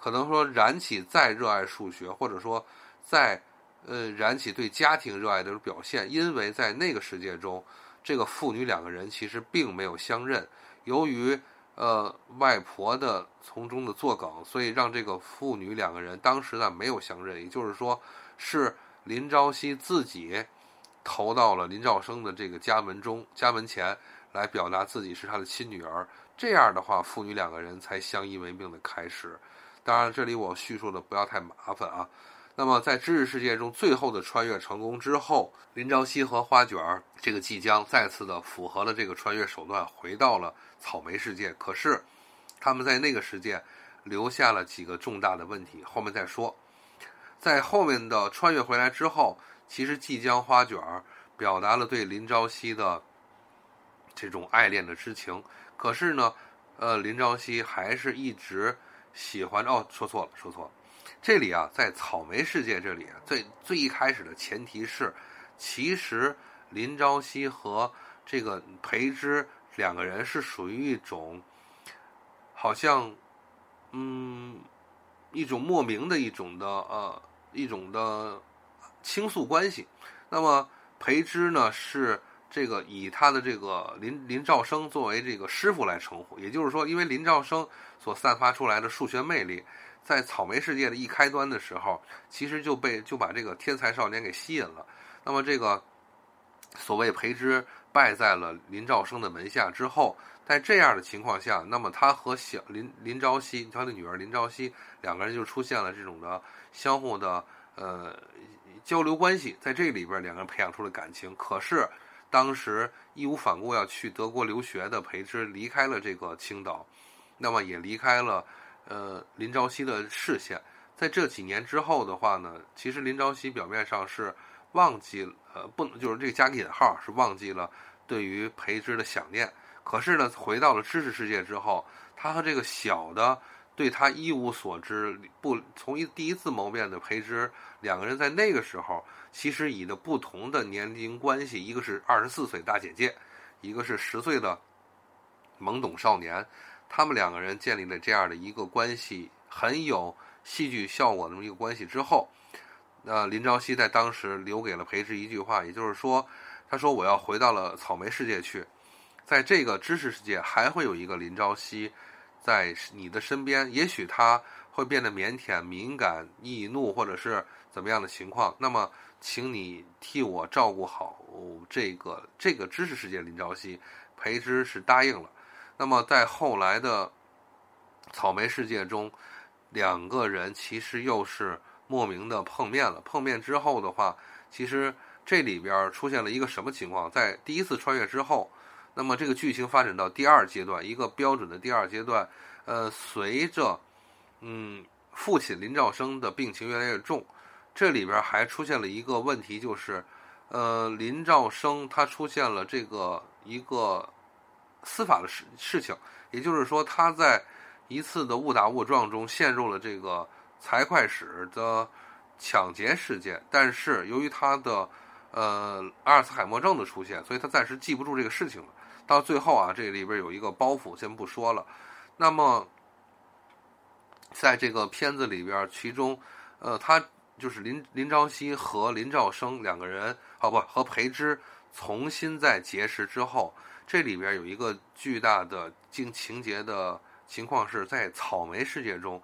可能说燃起再热爱数学，或者说再。呃，燃起对家庭热爱的表现，因为在那个世界中，这个父女两个人其实并没有相认。由于呃外婆的从中的作梗，所以让这个父女两个人当时呢没有相认。也就是说，是林朝夕自己投到了林兆生的这个家门中家门前来表达自己是他的亲女儿。这样的话，父女两个人才相依为命的开始。当然，这里我叙述的不要太麻烦啊。那么，在知识世界中最后的穿越成功之后，林朝夕和花卷儿这个即将再次的符合了这个穿越手段，回到了草莓世界。可是，他们在那个世界留下了几个重大的问题，后面再说。在后面的穿越回来之后，其实即将花卷儿表达了对林朝夕的这种爱恋的之情。可是呢，呃，林朝夕还是一直喜欢哦，说错了，说错了。这里啊，在草莓世界这里，最最一开始的前提是，其实林朝夕和这个裴之两个人是属于一种，好像，嗯，一种莫名的一种的呃一种的倾诉关系。那么裴之呢，是这个以他的这个林林兆生作为这个师傅来称呼，也就是说，因为林兆生所散发出来的数学魅力。在草莓世界的一开端的时候，其实就被就把这个天才少年给吸引了。那么这个所谓裴之败在了林兆生的门下之后，在这样的情况下，那么他和小林林朝夕，他的女儿林朝夕两个人就出现了这种的相互的呃交流关系，在这里边两个人培养出了感情。可是当时义无反顾要去德国留学的裴之离开了这个青岛，那么也离开了。呃，林朝夕的视线，在这几年之后的话呢，其实林朝夕表面上是忘记了，呃，不能就是这个加个引号，是忘记了对于裴之的想念。可是呢，回到了知识世界之后，他和这个小的对他一无所知、不从一第一次谋面的裴之两个人，在那个时候其实以的不同的年龄关系，一个是二十四岁大姐姐，一个是十岁的懵懂少年。他们两个人建立了这样的一个关系，很有戏剧效果的这么一个关系之后，呃，林朝夕在当时留给了裴之一句话，也就是说，他说我要回到了草莓世界去，在这个知识世界还会有一个林朝夕在你的身边，也许他会变得腼腆、敏感、易怒，或者是怎么样的情况，那么，请你替我照顾好这个这个知识世界。林朝夕，裴之是答应了。那么，在后来的草莓世界中，两个人其实又是莫名的碰面了。碰面之后的话，其实这里边出现了一个什么情况？在第一次穿越之后，那么这个剧情发展到第二阶段，一个标准的第二阶段，呃，随着嗯父亲林兆生的病情越来越重，这里边还出现了一个问题，就是呃林兆生他出现了这个一个司法的事事情，也就是说他在一次的误打误撞中陷入了这个财会室的抢劫事件，但是由于他的呃阿尔茨海默症的出现，所以他暂时记不住这个事情了。到最后啊，这里边有一个包袱，先不说了。那么在这个片子里边，其中呃，他就是林林朝夕和林兆生两个人，哦不，和裴之重新在结识之后，这里边有一个巨大的情情节的情况是在草莓世界中，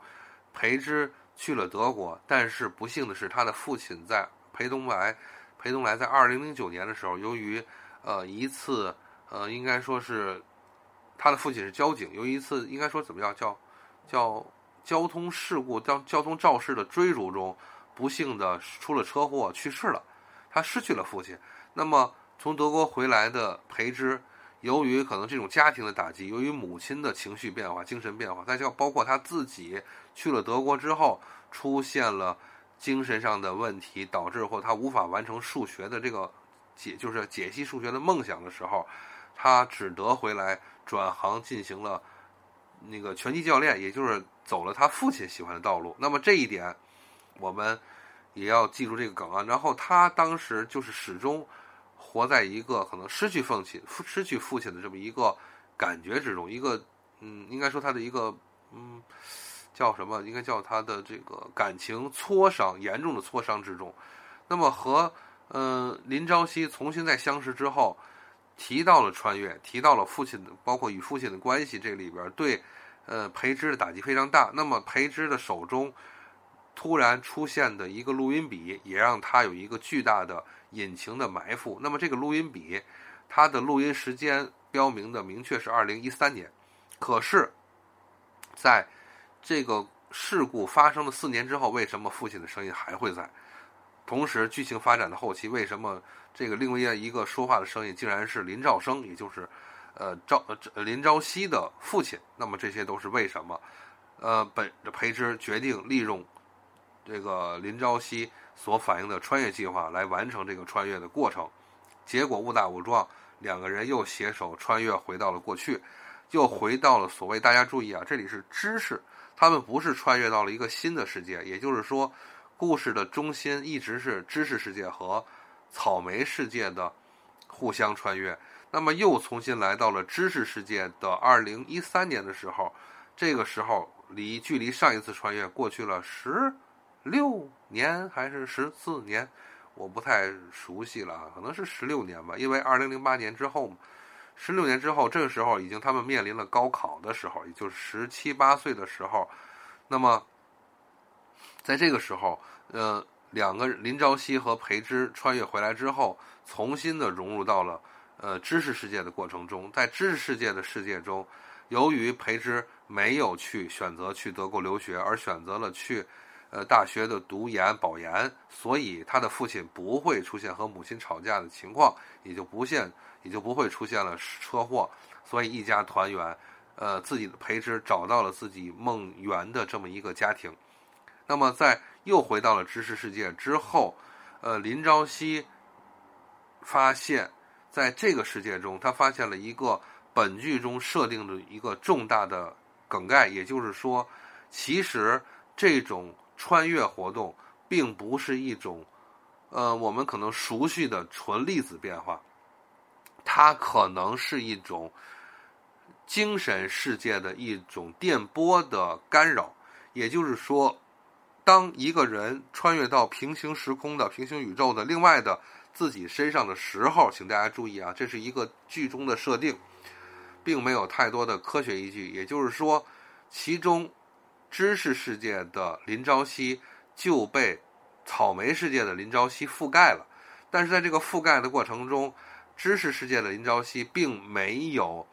裴之去了德国，但是不幸的是，他的父亲在裴东来，裴东来在二零零九年的时候，由于呃一次。呃，应该说是他的父亲是交警，由于一次应该说怎么样叫叫交通事故、交交通肇事的追逐中，不幸的出了车祸去世了，他失去了父亲。那么从德国回来的裴之，由于可能这种家庭的打击，由于母亲的情绪变化、精神变化，再就包括他自己去了德国之后，出现了精神上的问题，导致或他无法完成数学的这个解，就是解析数学的梦想的时候。他只得回来转行进行了那个拳击教练，也就是走了他父亲喜欢的道路。那么这一点，我们也要记住这个梗啊。然后他当时就是始终活在一个可能失去父亲、失去父亲的这么一个感觉之中，一个嗯，应该说他的一个嗯，叫什么？应该叫他的这个感情挫伤，严重的挫伤之中。那么和嗯林朝夕重新再相识之后。提到了穿越，提到了父亲的，包括与父亲的关系，这里边对，呃，裴之的打击非常大。那么裴之的手中突然出现的一个录音笔，也让他有一个巨大的引擎的埋伏。那么这个录音笔，它的录音时间标明的明确是二零一三年，可是，在这个事故发生的四年之后，为什么父亲的声音还会在？同时，剧情发展的后期，为什么这个另外一个说话的声音竟然是林兆生，也就是，呃赵呃林朝夕的父亲？那么这些都是为什么？呃，本裴之决定利用这个林朝夕所反映的穿越计划来完成这个穿越的过程，结果误打误撞，两个人又携手穿越回到了过去，又回到了所谓大家注意啊，这里是知识，他们不是穿越到了一个新的世界，也就是说。故事的中心一直是知识世界和草莓世界的互相穿越，那么又重新来到了知识世界的二零一三年的时候，这个时候离距离上一次穿越过去了十六年还是十四年，我不太熟悉了，可能是十六年吧，因为二零零八年之后嘛，十六年之后，这个时候已经他们面临了高考的时候，也就是十七八岁的时候，那么。在这个时候，呃，两个林朝夕和裴之穿越回来之后，重新的融入到了呃知识世界的过程中。在知识世界的世界中，由于裴之没有去选择去德国留学，而选择了去呃大学的读研保研，所以他的父亲不会出现和母亲吵架的情况，也就不现也就不会出现了车祸，所以一家团圆。呃，自己的培植找到了自己梦圆的这么一个家庭。那么，在又回到了知识世界之后，呃，林朝夕发现，在这个世界中，他发现了一个本剧中设定的一个重大的梗概，也就是说，其实这种穿越活动并不是一种，呃，我们可能熟悉的纯粒子变化，它可能是一种精神世界的一种电波的干扰，也就是说。当一个人穿越到平行时空的平行宇宙的另外的自己身上的时候，请大家注意啊，这是一个剧中的设定，并没有太多的科学依据。也就是说，其中知识世界的林朝夕就被草莓世界的林朝夕覆盖了，但是在这个覆盖的过程中，知识世界的林朝夕并没有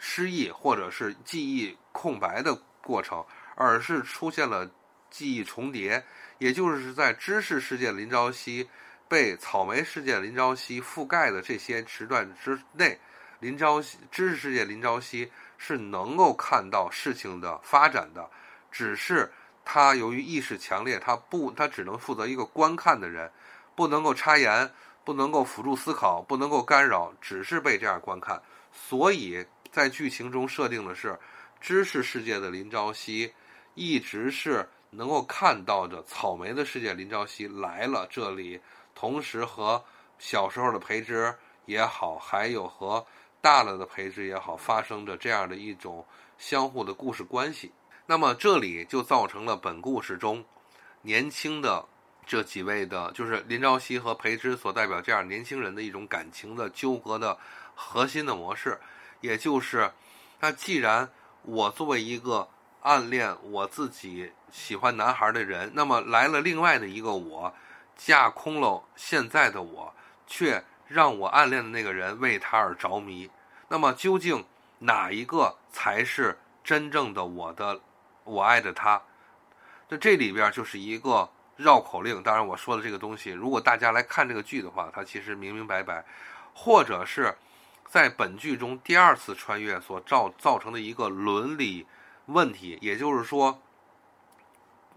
失忆或者是记忆空白的过程，而是出现了。记忆重叠，也就是在知识世界林朝夕被草莓世界林朝夕覆盖的这些时段之内，林朝夕知识世界林朝夕是能够看到事情的发展的，只是他由于意识强烈，他不他只能负责一个观看的人，不能够插言，不能够辅助思考，不能够干扰，只是被这样观看。所以在剧情中设定的是，知识世界的林朝夕一直是能够看到的草莓的世界林朝夕来了这里，同时和小时候的培之也好，还有和大了的培之也好，发生着这样的一种相互的故事关系。那么这里就造成了本故事中年轻的这几位的，就是林朝夕和裴之所代表这样年轻人的一种感情的纠葛的核心的模式，也就是，那既然我作为一个暗恋我自己喜欢男孩的人，那么来了另外的一个我，架空了现在的我，却让我暗恋的那个人为他而着迷，那么究竟哪一个才是真正的我的？我爱着他，那这里边就是一个绕口令。当然，我说的这个东西，如果大家来看这个剧的话，它其实明明白白，或者是在本剧中第二次穿越所造造成的一个伦理问题。也就是说，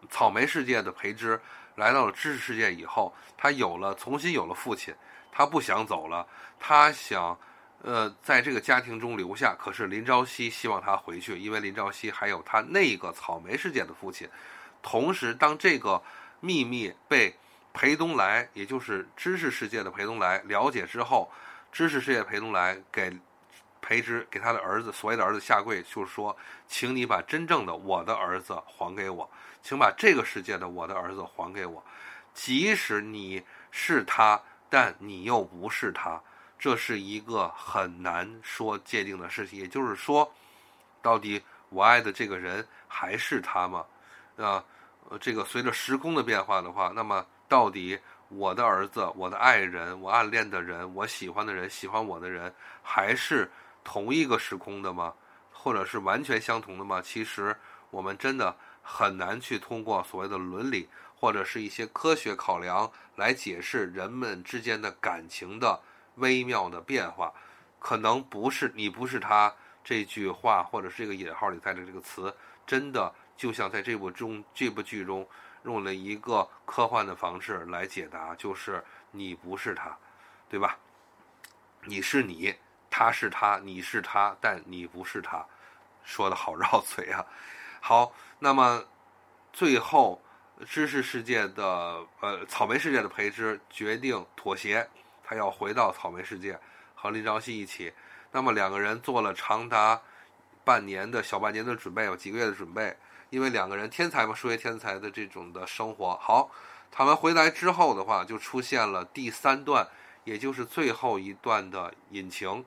草莓世界的培之来到了知识世界以后，他有了重新有了父亲，他不想走了，他想。呃，在这个家庭中留下，可是林朝夕希望他回去，因为林朝夕还有他那个草莓世界的父亲。同时，当这个秘密被裴东来，也就是知识世界的裴东来了解之后，知识世界裴东来给裴之给他的儿子所谓的儿子下跪，就是说，请你把真正的我的儿子还给我，请把这个世界的我的儿子还给我，即使你是他，但你又不是他。这是一个很难说界定的事情，也就是说，到底我爱的这个人还是他吗？啊，这个随着时空的变化的话，那么到底我的儿子、我的爱人、我暗恋的人、我喜欢的人、喜欢我的人，还是同一个时空的吗？或者是完全相同的吗？其实我们真的很难去通过所谓的伦理或者是一些科学考量来解释人们之间的感情的。微妙的变化，可能不是你不是他这句话，或者是这个引号里带的这个词，真的就像在这部中这部剧中用了一个科幻的方式来解答，就是你不是他，对吧？你是你，他是他，你是他，但你不是他，说的好绕嘴啊。好，那么最后知识世界的呃草莓世界的培植决定妥协。他要回到草莓世界，和林朝夕一起。那么两个人做了长达半年的小半年的准备，有几个月的准备。因为两个人天才嘛，数学天才的这种的生活。好，他们回来之后的话，就出现了第三段，也就是最后一段的隐情。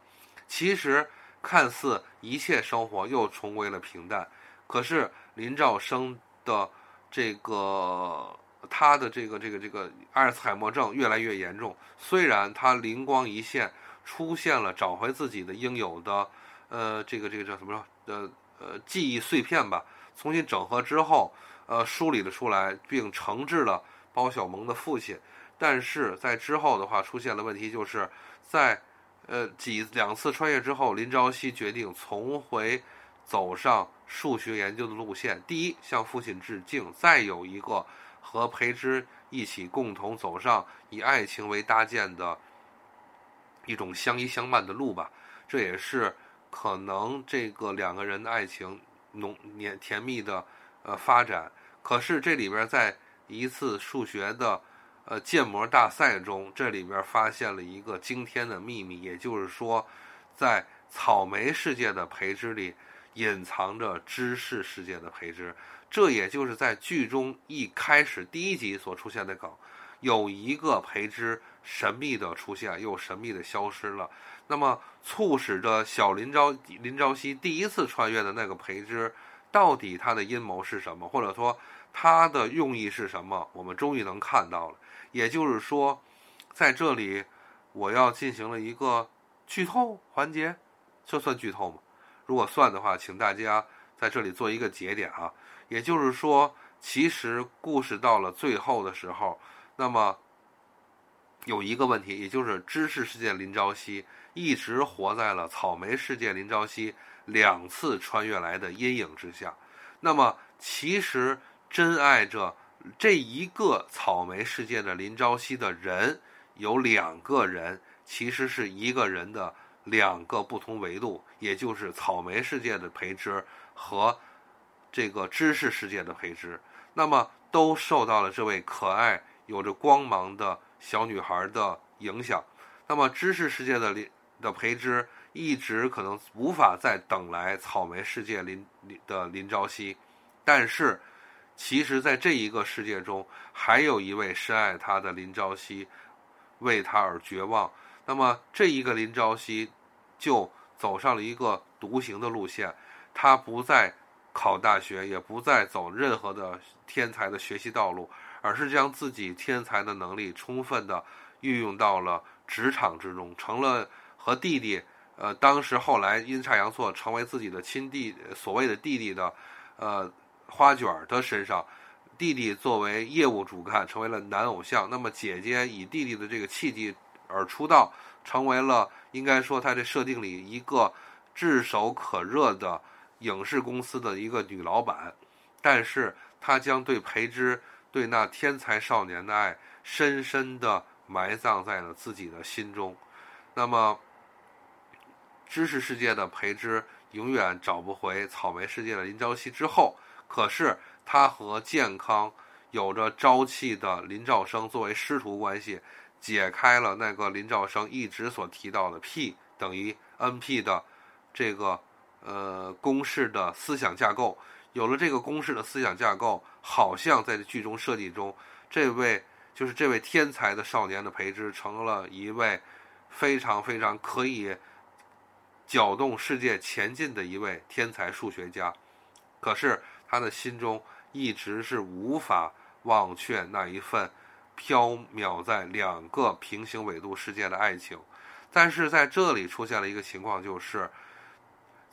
其实看似一切生活又重归了平淡，可是林兆生的这个。他的这个这个这个阿尔茨海默症越来越严重，虽然他灵光一现，出现了找回自己的应有的，呃，这个这个叫什么呃呃记忆碎片吧，重新整合之后，呃梳理了出来，并惩治了包小萌的父亲，但是在之后的话出现了问题，就是在呃几两次穿越之后，林朝夕决定重回走上数学研究的路线，第一向父亲致敬，再有一个。和裴之一起共同走上以爱情为搭建的一种相依相伴的路吧，这也是可能这个两个人的爱情浓黏甜蜜的呃发展。可是这里边在一次数学的呃建模大赛中，这里边发现了一个惊天的秘密，也就是说，在草莓世界的培之里隐藏着知识世界的培之。这也就是在剧中一开始第一集所出现的梗，有一个培之神秘的出现，又神秘的消失了。那么，促使着小林朝林朝夕第一次穿越的那个培之，到底他的阴谋是什么，或者说他的用意是什么？我们终于能看到了。也就是说，在这里我要进行了一个剧透环节，这算剧透吗？如果算的话，请大家在这里做一个节点啊。也就是说，其实故事到了最后的时候，那么有一个问题，也就是知识世界林朝夕一直活在了草莓世界林朝夕两次穿越来的阴影之下。那么，其实真爱着这一个草莓世界的林朝夕的人有两个人，其实是一个人的两个不同维度，也就是草莓世界的培植和这个知识世界的培植。那么，都受到了这位可爱、有着光芒的。小女孩的影响，那么知识世界的林的培植一直可能无法再等来草莓世界林林的林朝夕，但是其实，在这一个世界中，还有一位深爱他的林朝夕为他而绝望。那么这一个林朝夕就走上了一个独行的路线，他不再考大学，也不再走任何的天才的学习道路。而是将自己天才的能力充分的运用到了职场之中，成了和弟弟，呃，当时后来阴差阳错成为自己的亲弟，所谓的弟弟的，呃，花卷的身上，弟弟作为业务主干成为了男偶像，那么姐姐以弟弟的这个契机而出道，成为了应该说他这设定里一个炙手可热的影视公司的一个女老板，但是她将对培之。对那天才少年的爱，深深的埋葬在了自己的心中。那么，知识世界的培之永远找不回草莓世界的林朝夕之后，可是他和健康、有着朝气的林兆生作为师徒关系，解开了那个林兆生一直所提到的 P 等于 NP 的这个呃公式的思想架构。有了这个公式的思想架构，好像在剧中设计中，这位就是这位天才的少年的培植，成了一位非常非常可以搅动世界前进的一位天才数学家。可是他的心中一直是无法忘却那一份飘渺在两个平行纬度世界的爱情。但是在这里出现了一个情况，就是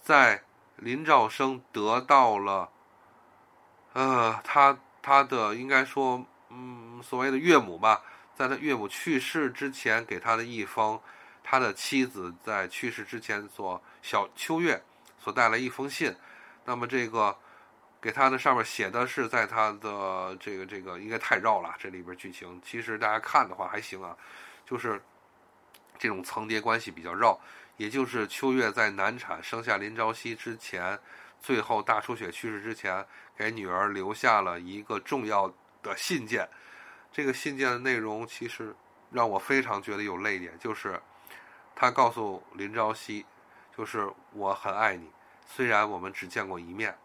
在林兆生得到了。呃，他他的应该说，嗯，所谓的岳母吧，在他岳母去世之前给他的一封，他的妻子在去世之前所小秋月所带来一封信。那么这个给他的上面写的是，在他的这个这个应该太绕了，这里边剧情其实大家看的话还行啊，就是这种层叠关系比较绕，也就是秋月在难产生下林朝夕之前。最后，大出血去世之前，给女儿留下了一个重要的信件。这个信件的内容其实让我非常觉得有泪点，就是他告诉林朝夕，就是我很爱你，虽然我们只见过一面。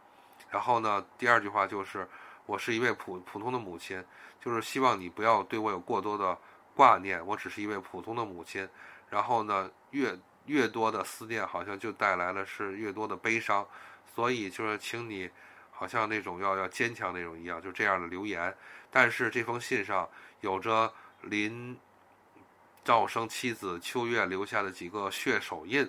然后呢，第二句话就是我是一位普普通的母亲，就是希望你不要对我有过多的挂念，我只是一位普通的母亲。然后呢，越越多的思念，好像就带来了是越多的悲伤。所以就是请你，好像那种要要坚强那种一样，就这样的留言。但是这封信上有着林兆生妻子秋月留下的几个血手印，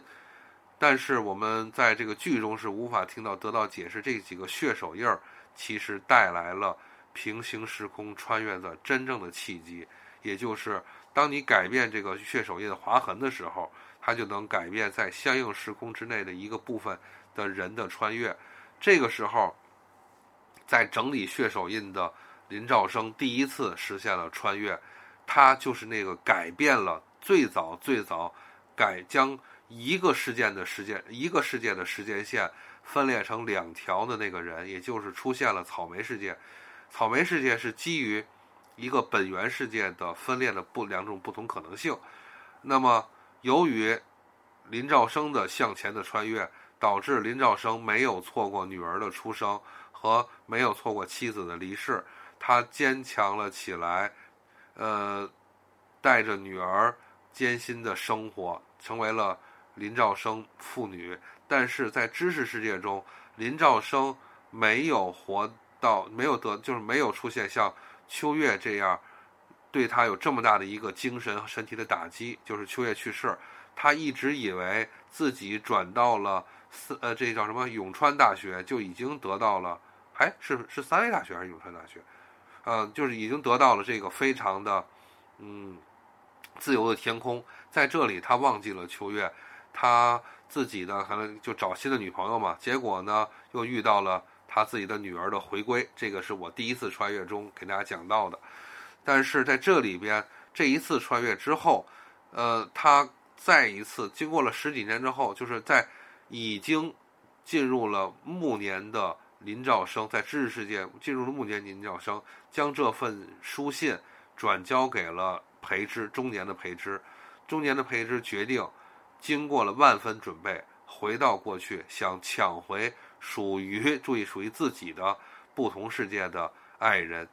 但是我们在这个剧中是无法听到得到解释。这几个血手印儿其实带来了平行时空穿越的真正的契机，也就是当你改变这个血手印的划痕的时候，它就能改变在相应时空之内的一个部分。的人的穿越，这个时候，在整理血手印的林兆生第一次实现了穿越，他就是那个改变了最早最早改将一个事件的时间一个世界的时间线分裂成两条的那个人，也就是出现了草莓世界。草莓世界是基于一个本源世界的分裂的不两种不同可能性。那么，由于林兆生的向前的穿越。导致林兆生没有错过女儿的出生和没有错过妻子的离世，他坚强了起来，呃，带着女儿艰辛的生活，成为了林兆生父女。但是在知识世界中，林兆生没有活到，没有得，就是没有出现像秋月这样对他有这么大的一个精神和身体的打击。就是秋月去世，他一直以为自己转到了。四呃，这叫什么？永川大学就已经得到了，哎，是是三 A 大学还是永川大学？嗯，就是已经得到了这个非常的，嗯，自由的天空。在这里，他忘记了秋月，他自己呢可能就找新的女朋友嘛。结果呢，又遇到了他自己的女儿的回归。这个是我第一次穿越中给大家讲到的。但是在这里边，这一次穿越之后，呃，他再一次经过了十几年之后，就是在已经进入了暮年的林兆生，在知识世界进入了暮年林兆生，将这份书信转交给了裴之，中年的裴之。中年的裴之决定，经过了万分准备，回到过去，想抢回属于 注意属于自己的不同世界的爱人，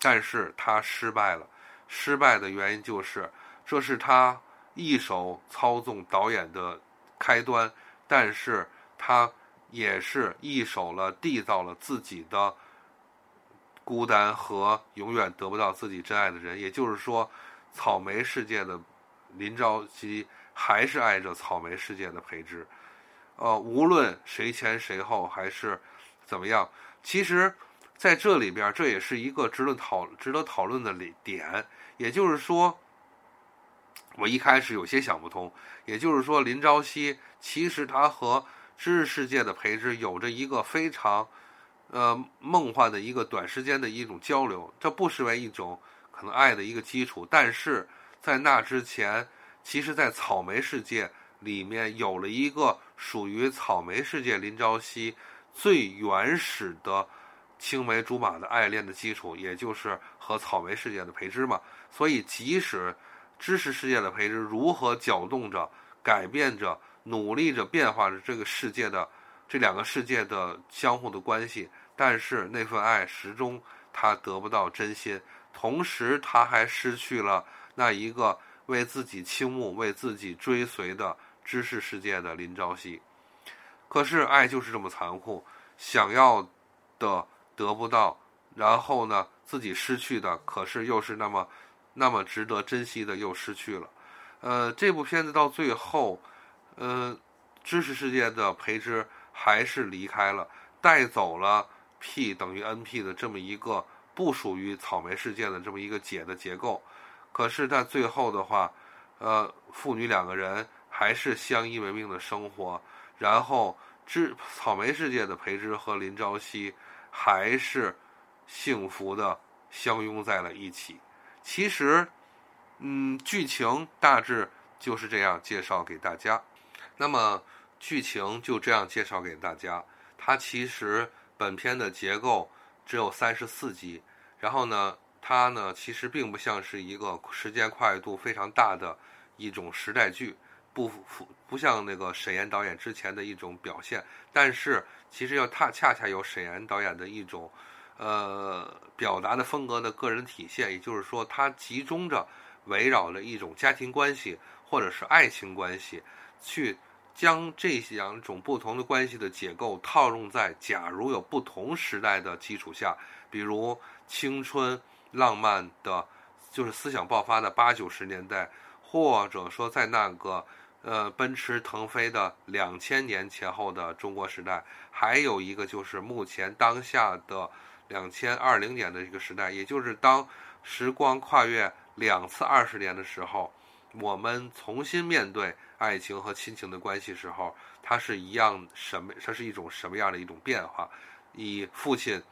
但是他失败了。失败的原因就是，这是他一手操纵导演的开端，但是他也是一手了缔造了自己的孤单和永远得不到自己真爱的人。也就是说，草莓世界的。林朝夕还是爱着草莓世界的培植，呃，无论谁前谁后还是怎么样，其实在这里边这也是一个值得讨值得讨论的点。也就是说，我一开始有些想不通。也就是说，林朝夕其实他和知识世界的培植有着一个非常呃梦幻的一个短时间的一种交流，这不失为一种可能爱的一个基础，但是。在那之前，其实，在草莓世界里面有了一个属于草莓世界林朝夕最原始的青梅竹马的爱恋的基础，也就是和草莓世界的培之嘛。所以，即使知识世界的培之如何搅动着、改变着、努力着变化着这个世界的这两个世界的相互的关系，但是那份爱始终他得不到真心，同时他还失去了。那一个为自己倾慕、为自己追随的知识世界的林朝夕，可是爱就是这么残酷，想要的得不到，然后呢，自己失去的，可是又是那么那么值得珍惜的，又失去了。呃，这部片子到最后，呃，知识世界的培之还是离开了，带走了 P 等于 NP 的这么一个不属于草莓世界的这么一个解的结构。可是，在最后的话，呃，父女两个人还是相依为命的生活。然后，知草莓世界的裴之和林朝夕还是幸福的相拥在了一起。其实，嗯，剧情大致就是这样介绍给大家。那么，剧情就这样介绍给大家。它其实本片的结构只有三十四集。然后呢？它呢，其实并不像是一个时间跨度非常大的一种时代剧，不不不像那个沈岩导演之前的一种表现。但是，其实要它恰恰有沈岩导演的一种，呃，表达的风格的个人体现。也就是说，它集中着围绕了一种家庭关系或者是爱情关系，去将这两种不同的关系的结构套用在假如有不同时代的基础下，比如青春。浪漫的，就是思想爆发的八九十年代，或者说在那个呃奔驰腾飞的两千年前后的中国时代，还有一个就是目前当下的两千二零年的一个时代，也就是当时光跨越两次二十年的时候，我们重新面对爱情和亲情的关系时候，它是一样什么？它是一种什么样的一种变化？以父亲。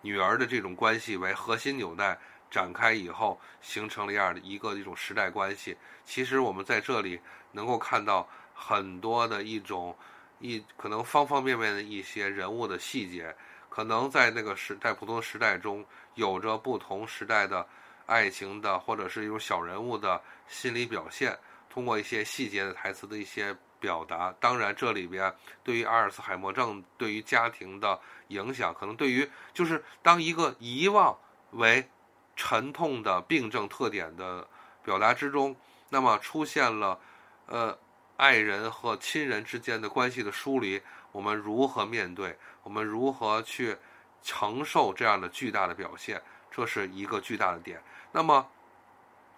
女儿的这种关系为核心纽带展开以后，形成了样的一个一种时代关系。其实我们在这里能够看到很多的一种一可能方方面面的一些人物的细节，可能在那个时在普通时代中有着不同时代的爱情的或者是一种小人物的心理表现，通过一些细节的台词的一些。表达当然，这里边对于阿尔茨海默症对于家庭的影响，可能对于就是当一个遗忘为沉痛的病症特点的表达之中，那么出现了呃爱人和亲人之间的关系的疏离，我们如何面对？我们如何去承受这样的巨大的表现？这是一个巨大的点。那么，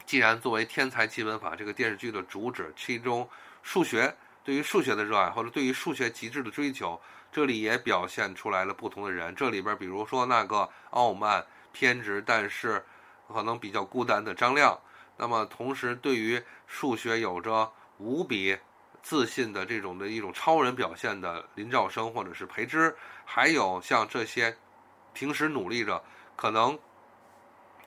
既然作为《天才基本法》这个电视剧的主旨，其中数学。对于数学的热爱，或者对于数学极致的追求，这里也表现出来了不同的人。这里边，比如说那个傲慢、偏执，但是可能比较孤单的张亮；那么同时对于数学有着无比自信的这种的一种超人表现的林兆生或者是裴之，还有像这些平时努力着，可能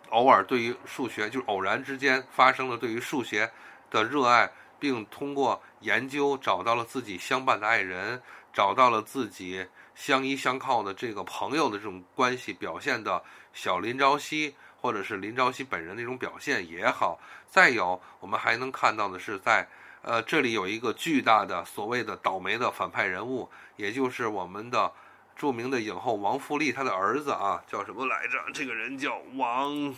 偶尔对于数学就是偶然之间发生了对于数学的热爱，并通过研究找到了自己相伴的爱人，找到了自己。相依相靠的这个朋友的这种关系表现的小林朝夕，或者是林朝夕本人的一种表现也好。再有，我们还能看到的是，在呃这里有一个巨大的所谓的倒霉的反派人物，也就是我们的著名的影后王富丽，她的儿子啊叫什么来着？这个人叫王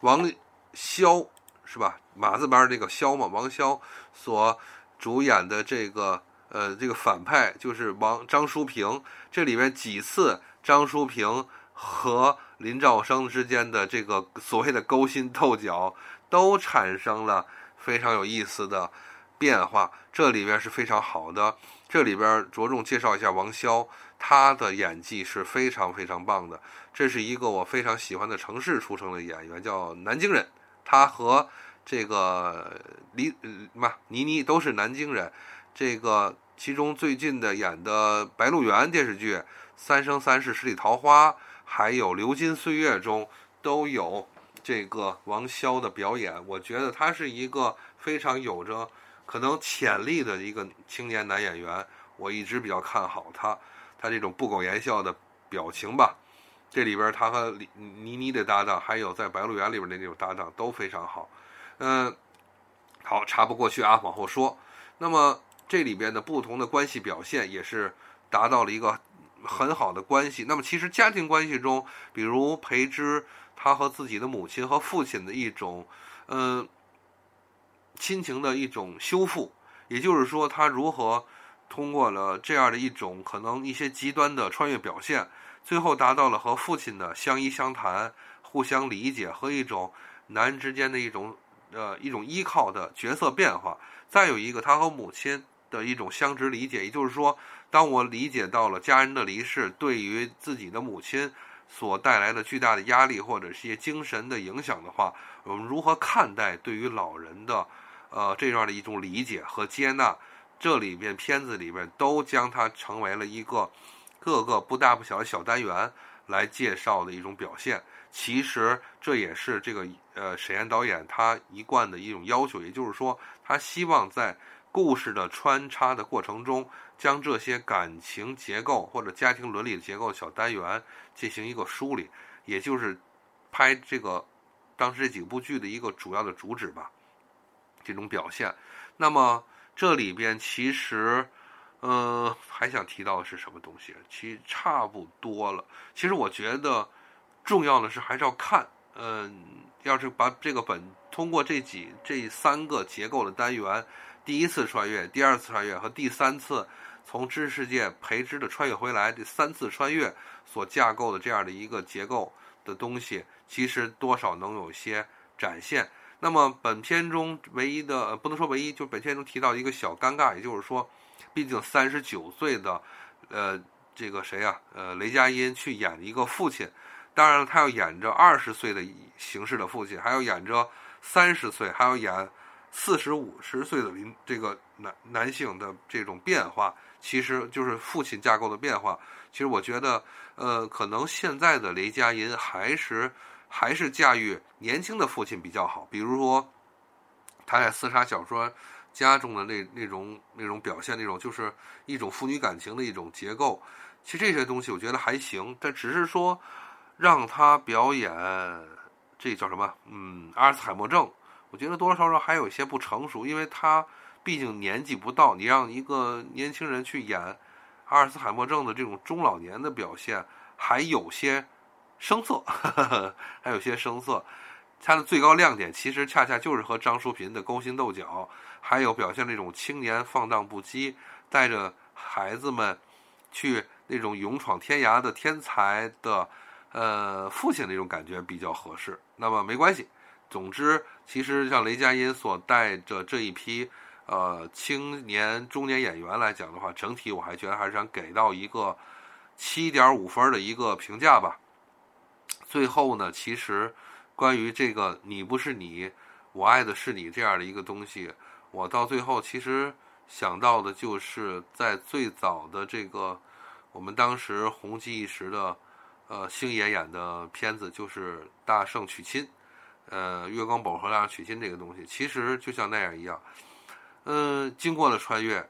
王潇，是吧？马字边这个萧嘛，王骁所主演的这个。呃，这个反派就是王张淑平，这里面几次张淑平和林兆生之间的这个所谓的勾心斗角，都产生了非常有意思的变化。这里边是非常好的，这里边着重介绍一下王骁，他的演技是非常非常棒的。这是一个我非常喜欢的城市出生的演员，叫南京人。他和这个李嘛倪妮都是南京人，这个。其中最近的演的《白鹿原》电视剧《三生三世十里桃花》，还有《流金岁月》中都有这个王骁的表演。我觉得他是一个非常有着可能潜力的一个青年男演员。我一直比较看好他，他这种不苟言笑的表情吧。这里边他和倪妮的搭档，还有在《白鹿原》里边的那种搭档都非常好。嗯，好，插不过去啊，往后说。那么。这里边的不同的关系表现也是达到了一个很好的关系。那么，其实家庭关系中，比如裴之他和自己的母亲和父亲的一种，嗯，亲情的一种修复，也就是说，他如何通过了这样的一种可能一些极端的穿越表现，最后达到了和父亲的相依相谈、互相理解和一种男人之间的一种呃一种依靠的角色变化。再有一个，他和母亲。的一种相知理解，也就是说，当我理解到了家人的离世对于自己的母亲所带来的巨大的压力或者是一些精神的影响的话，我们如何看待对于老人的，呃，这样的一种理解和接纳？这里边片子里边都将它成为了一个各个不大不小的小单元来介绍的一种表现。其实这也是这个呃沈岩导演他一贯的一种要求，也就是说，他希望在故事的穿插的过程中，将这些感情结构或者家庭伦理的结构小单元进行一个梳理，也就是拍这个当时这几部剧的一个主要的主旨吧。这种表现，那么这里边其实，呃，还想提到的是什么东西？其实差不多了。其实我觉得重要的是还是要看，嗯，要是把这个本通过这几这三个结构的单元。第一次穿越，第二次穿越和第三次从知识世界培植的穿越回来，第三次穿越所架构的这样的一个结构的东西，其实多少能有些展现。那么本片中唯一的呃不能说唯一，就本片中提到一个小尴尬，也就是说，毕竟三十九岁的呃这个谁呀，呃雷佳音去演一个父亲，当然了，他要演着二十岁的形式的父亲，还要演着三十岁，还要演。四十五十岁的林这个男男性的这种变化，其实就是父亲架构的变化。其实我觉得，呃，可能现在的雷佳音还是还是驾驭年轻的父亲比较好。比如说，他在厮杀小说家中的那那种那种表现，那种就是一种父女感情的一种结构。其实这些东西我觉得还行，但只是说让他表演这叫什么？嗯，阿尔茨海默症。我觉得多多少少还有一些不成熟，因为他毕竟年纪不到，你让一个年轻人去演阿尔茨海默症的这种中老年的表现，还有些生涩，还有些生涩。他的最高亮点其实恰恰就是和张淑平的勾心斗角，还有表现那种青年放荡不羁，带着孩子们去那种勇闯天涯的天才的呃父亲那种感觉比较合适。那么没关系。总之，其实像雷佳音所带着这一批，呃，青年中年演员来讲的话，整体我还觉得还是想给到一个七点五分的一个评价吧。最后呢，其实关于这个“你不是你，我爱的是你这样的一个东西，我到最后其实想到的就是在最早的这个我们当时红极一时的呃星爷演的片子，就是《大圣娶亲》，呃，月光宝盒大圣娶亲这个东西，其实就像那样一样，嗯，经过了穿越，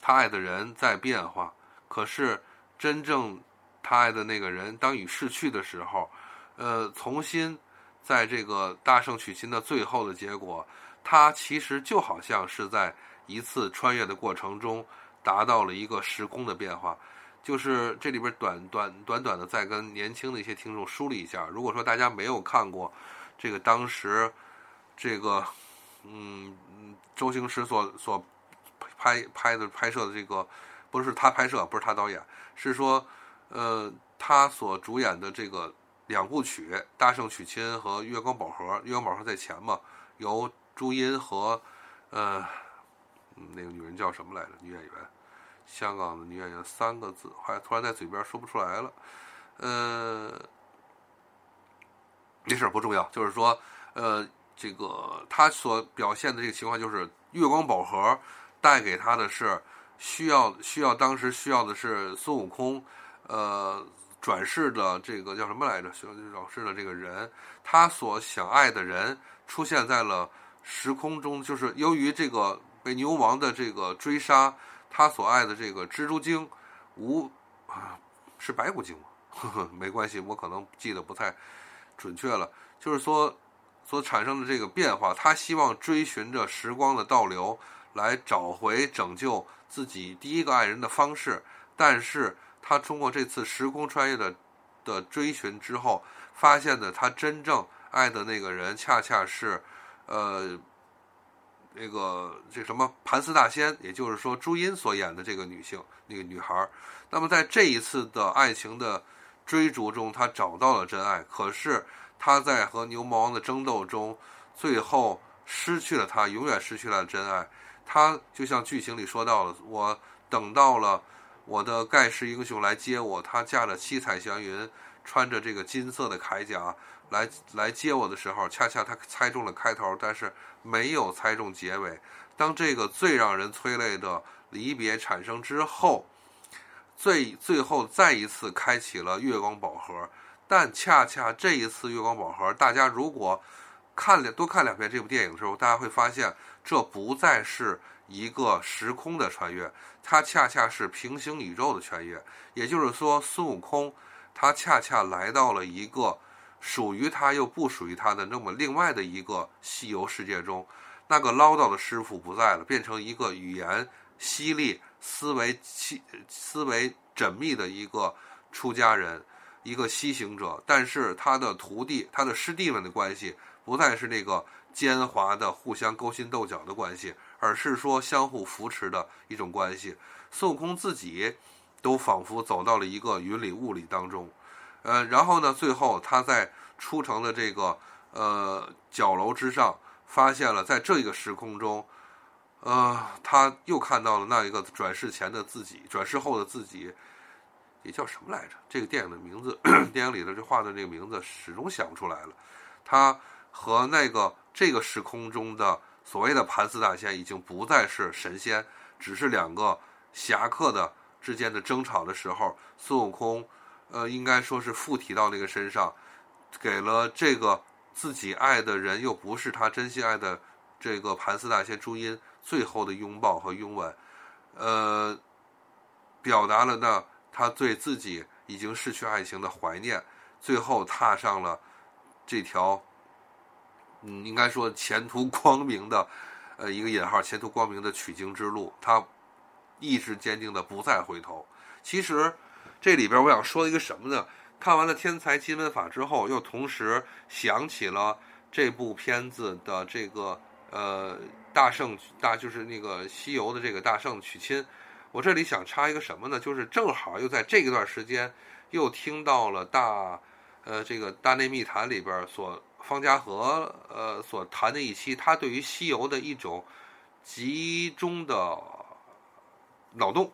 他爱的人在变化，可是真正他爱的那个人当已逝去的时候，呃，重新。在这个大圣娶亲的最后的结果，他其实就好像是在一次穿越的过程中达到了一个时空的变化。就是这里边短短短短的再跟年轻的一些听众梳理一下。如果说大家没有看过这个当时这个嗯周星驰所所拍拍的拍摄的这个不是他拍摄，不是他导演，是说呃他所主演的这个。两部曲《大圣娶亲》和《月光宝盒》，《月光宝盒》在前嘛，由朱茵和呃那个女人叫什么来着？女演员，香港的女演员，三个字，还突然在嘴边说不出来了。呃，没事不重要，就是说，呃，这个他所表现的这个情况，就是月光宝盒带给他的是需要需要当时需要的是孙悟空，呃。转世的这个叫什么来着？转世的这个人，他所想爱的人出现在了时空中，就是由于这个被牛王的这个追杀，他所爱的这个蜘蛛精，无啊是白骨精吗？呵呵，没关系，我可能记得不太准确了。就是说，所产生的这个变化，他希望追寻着时光的倒流，来找回拯救自己第一个爱人的方式，但是。他通过这次时空穿越的的追寻之后，发现的他真正爱的那个人，恰恰是，呃，那个这什么盘丝大仙，也就是说朱茵所演的这个女性，那个女孩。那么在这一次的爱情的追逐中，她找到了真爱。可是她在和牛魔王的争斗中，最后失去了她，永远失去了真爱。她就像剧情里说到了，我等到了。我的盖世英雄来接我，他驾着七彩祥云，穿着这个金色的铠甲来来接我的时候，恰恰他猜中了开头，但是没有猜中结尾。当这个最让人催泪的离别产生之后，最最后再一次开启了月光宝盒，但恰恰这一次月光宝盒，大家如果看两多看两遍这部电影的时候，大家会发现这不再是。一个时空的穿越，它恰恰是平行宇宙的穿越。也就是说，孙悟空他恰恰来到了一个属于他又不属于他的那么另外的一个西游世界中。那个唠叨的师傅不在了，变成一个语言犀利、思维细、思维缜密的一个出家人，一个西行者。但是他的徒弟、他的师弟们的关系不再是那个奸猾的、互相勾心斗角的关系。而是说相互扶持的一种关系，孙悟空自己都仿佛走到了一个云里雾里当中，呃，然后呢，最后他在出城的这个呃角楼之上，发现了在这个时空中，呃，他又看到了那一个转世前的自己，转世后的自己，也叫什么来着？这个电影的名字，电影里的这画的这个名字始终想不出来了。他和那个这个时空中的。所谓的盘丝大仙已经不再是神仙，只是两个侠客的之间的争吵的时候，孙悟空，呃，应该说是附体到那个身上，给了这个自己爱的人又不是他真心爱的这个盘丝大仙朱茵最后的拥抱和拥吻，呃，表达了那他对自己已经失去爱情的怀念，最后踏上了这条。嗯，应该说前途 光明的，呃，一个引号，前途光明的取经之路，他意志坚定的不再回头。其实这里边我想说一个什么呢？看完了《天才基本法》之后，又同时想起了这部片子的这个呃大圣大，就是那个西游的这个大圣娶亲。我这里想插一个什么呢？就是正好又在这一段时间又听到了大呃这个大内密谈里边所。方家和呃所谈的一期，他对于西游的一种集中的脑洞。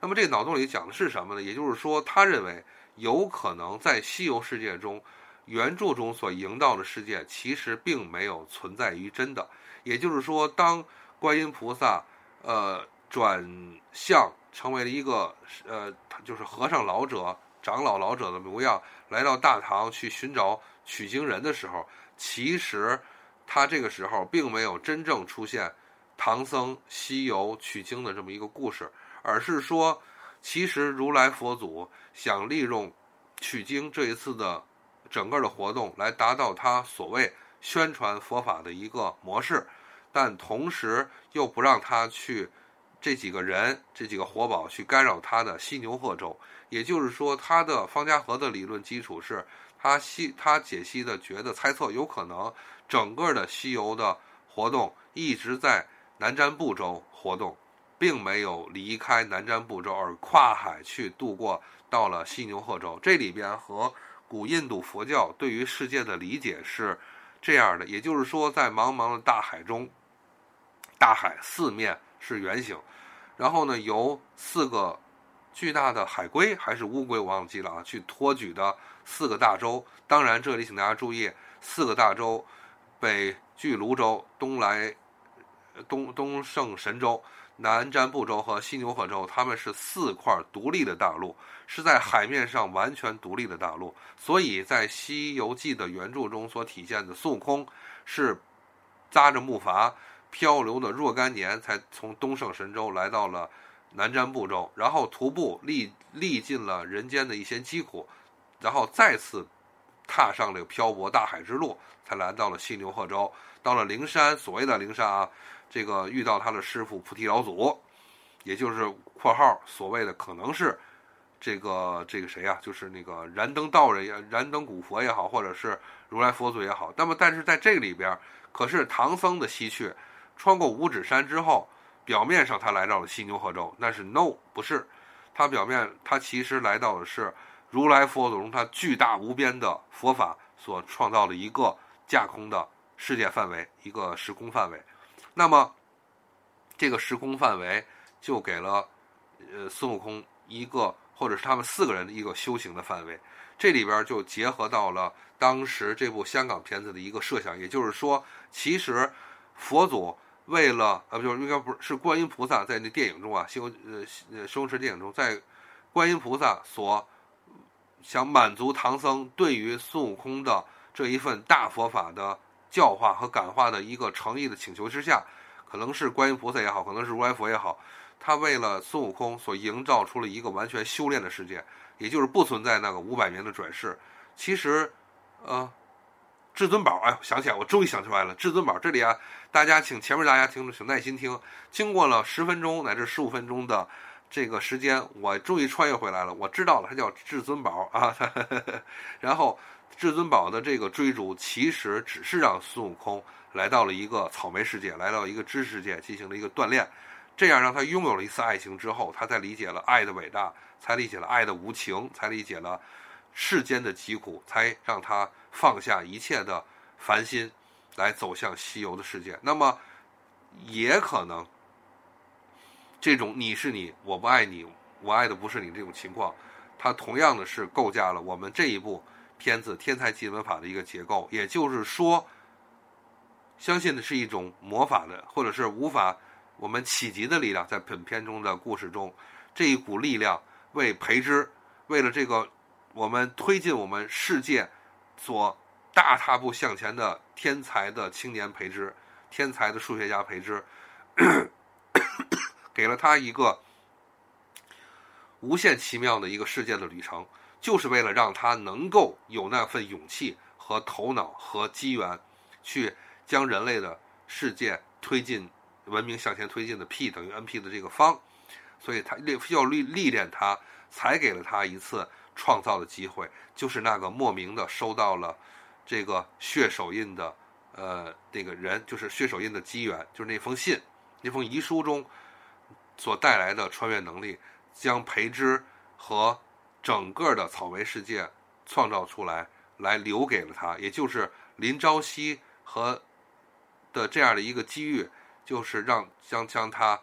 那么这个脑洞里讲的是什么呢？也就是说，他认为有可能在西游世界中原著中所营造的世界其实并没有存在于真的。也就是说，当观音菩萨呃转向成为了一个呃就是和尚老者、长老老者的模样，来到大唐去寻找取经人的时候，其实他这个时候并没有真正出现唐僧西游取经的这么一个故事，而是说，其实如来佛祖想利用取经这一次的整个的活动来达到他所谓宣传佛法的一个模式。但同时又不让他去这几个人、这几个活宝去干扰他的犀牛贺州，也就是说，他的方家河的理论基础是他西他解析的觉得猜测有可能整个的西游的活动一直在南瞻部洲活动，并没有离开南瞻部洲而跨海去渡过到了西牛贺州。这里边和古印度佛教对于世界的理解是这样的，也就是说，在茫茫的大海中。大海四面是圆形，然后呢，由四个巨大的海龟还是乌龟，我忘记了啊，去托举的四个大洲。当然，这里请大家注意，四个大洲：北距泸州，东来东东胜神州，南瞻部洲和西牛贺州。它们是四块独立的大陆，是在海面上完全独立的大陆。所以在《西游记》的原著中所体现的孙悟空是扎着木筏。漂流的若干年，才从东胜神州来到了南瞻部洲，然后徒步历历尽了人间的一些疾苦，然后再次踏上了漂泊大海之路，才来到了西牛贺州。到了灵山，所谓的灵山啊，这个遇到他的师傅菩提老祖，也就是（括号）所谓的可能是这个这个谁呀？就是那个燃灯道人也，燃灯古佛也好，或者是如来佛祖也好。那么，但是在这个里边，可是唐僧的西去。穿过五指山之后，表面上他来到了西牛贺州，但是 no 不是，他表面他其实来到的是如来佛祖用他巨大无边的佛法所创造的一个架空的世界范围，一个时空范围。那么这个时空范围就给了呃孙悟空一个，或者是他们四个人的一个修行的范围。这里边就结合到了当时这部香港片子的一个设想，也就是说，其实佛祖。为了呃，就是应该不是是观音菩萨在那电影中啊，《西游呃呃西游记》电影中，在观音菩萨所想满足唐僧对于孙悟空的这一份大佛法的教化和感化的一个诚意的请求之下，可能是观音菩萨也好，可能是如来佛也好，他为了孙悟空所营造出了一个完全修炼的世界，也就是不存在那个五百年的转世。其实，呃。至尊宝，哎，想起来，我终于想出来了。至尊宝这里啊，大家请前面大家听着，请耐心听。经过了十分钟乃至十五分钟的这个时间，我终于穿越回来了。我知道了，它叫至尊宝啊。然后，至尊宝的这个追逐，其实只是让孙悟空来到了一个草莓世界，来到一个知识界，进行了一个锻炼。这样让他拥有了一次爱情之后，他才理解了爱的伟大，才理解了爱的无情，才理解了。世间的疾苦，才让他放下一切的烦心，来走向西游的世界。那么，也可能，这种你是你，我不爱你，我爱的不是你这种情况，它同样的是构架了我们这一步片子《天才基本法》的一个结构。也就是说，相信的是一种魔法的，或者是无法我们企及的力量，在本片中的故事中，这一股力量为培之，为了这个。我们推进我们世界所大踏步向前的天才的青年培之，天才的数学家培之，给了他一个无限奇妙的一个世界的旅程，就是为了让他能够有那份勇气和头脑和机缘，去将人类的世界推进文明向前推进的 P 等于 NP 的这个方，所以他历要历历练他，才给了他一次。创造的机会，就是那个莫名的收到了这个血手印的呃那个人，就是血手印的机缘，就是那封信，那封遗书中所带来的穿越能力，将培之和整个的草莓世界创造出来，来留给了他，也就是林朝夕和的这样的一个机遇，就是让将将他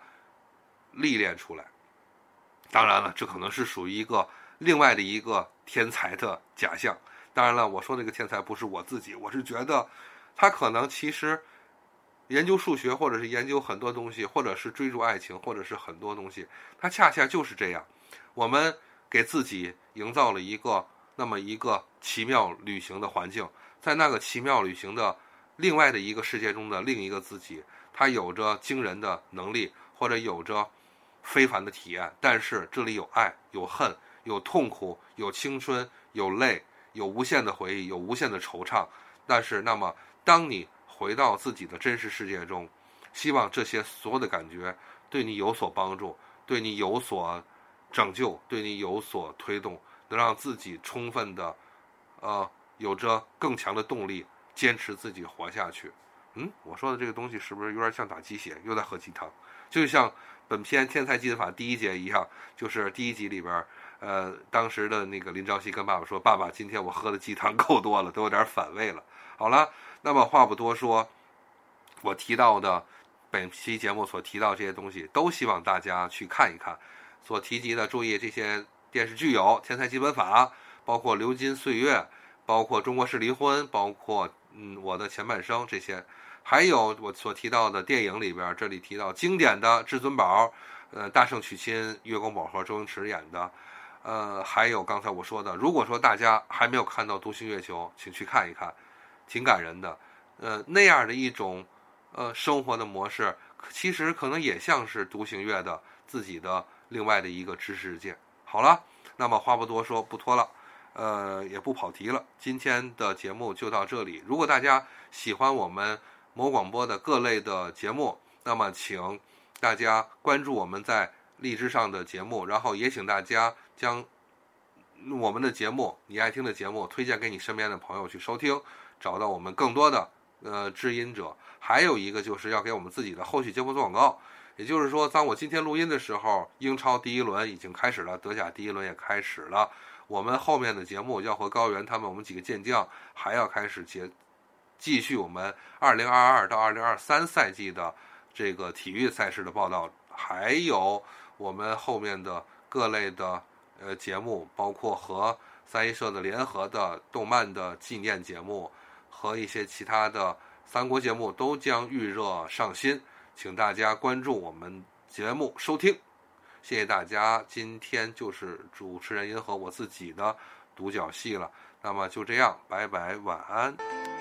历练出来。当然了，这可能是属于一个。另外的一个天才的假象，当然了，我说这个天才不是我自己，我是觉得他可能其实研究数学，或者是研究很多东西，或者是追逐爱情，或者是很多东西，他恰恰就是这样。我们给自己营造了一个那么一个奇妙旅行的环境，在那个奇妙旅行的另外的一个世界中的另一个自己，他有着惊人的能力，或者有着非凡的体验。但是这里有爱，有恨，有痛苦，有青春，有泪，有无限的回忆，有无限的惆怅。但是，那么当你回到自己的真实世界中，希望这些所有的感觉对你有所帮助，对你有所拯救，对你有所推动，能让自己充分的，呃，有着更强的动力，坚持自己活下去。嗯，我说的这个东西是不是有点像打鸡血，又在喝鸡汤？就像本片《天才基本法》第一节一样，就是第一集里边，呃，当时的那个林朝夕跟爸爸说：“爸爸，今天我喝的鸡汤够多了，都有点反胃了。”好了。那么话不多说，我提到的本期节目所提到这些东西，都希望大家去看一看。所提及的，注意这些电视剧有《天才基本法》，包括《流金岁月》，包括《中国式离婚》，包括嗯我的前半生这些，还有我所提到的电影里边，这里提到经典的《至尊宝》，呃，《大圣娶亲》，月光宝盒，周星驰演的，呃，还有刚才我说的，如果说大家还没有看到《独行月球》，请去看一看。挺感人的，呃，那样的一种，呃，生活的模式，其实可能也像是独行月的自己的另外的一个知识世界。好了，那么话不多说，不拖了，呃，也不跑题了，今天的节目就到这里。如果大家喜欢我们某广播的各类的节目，那么请大家关注我们在荔枝上的节目，然后也请大家将我们的节目你爱听的节目推荐给你身边的朋友去收听。找到我们更多的呃知音者，还有一个就是要给我们自己的后续节目做广告。也就是说，当我今天录音的时候，英超第一轮已经开始了，德甲第一轮也开始了。我们后面的节目要和高原他们，我们几个健将还要开始接继续我们2022到2023赛季的这个体育赛事的报道，还有我们后面的各类的呃节目，包括和三一社的联合的动漫的纪念节目。和一些其他的三国节目都将预热上新，请大家关注我们节目收听，谢谢大家。今天就是主持人银河我自己的独角戏了，那么就这样，拜拜，晚安。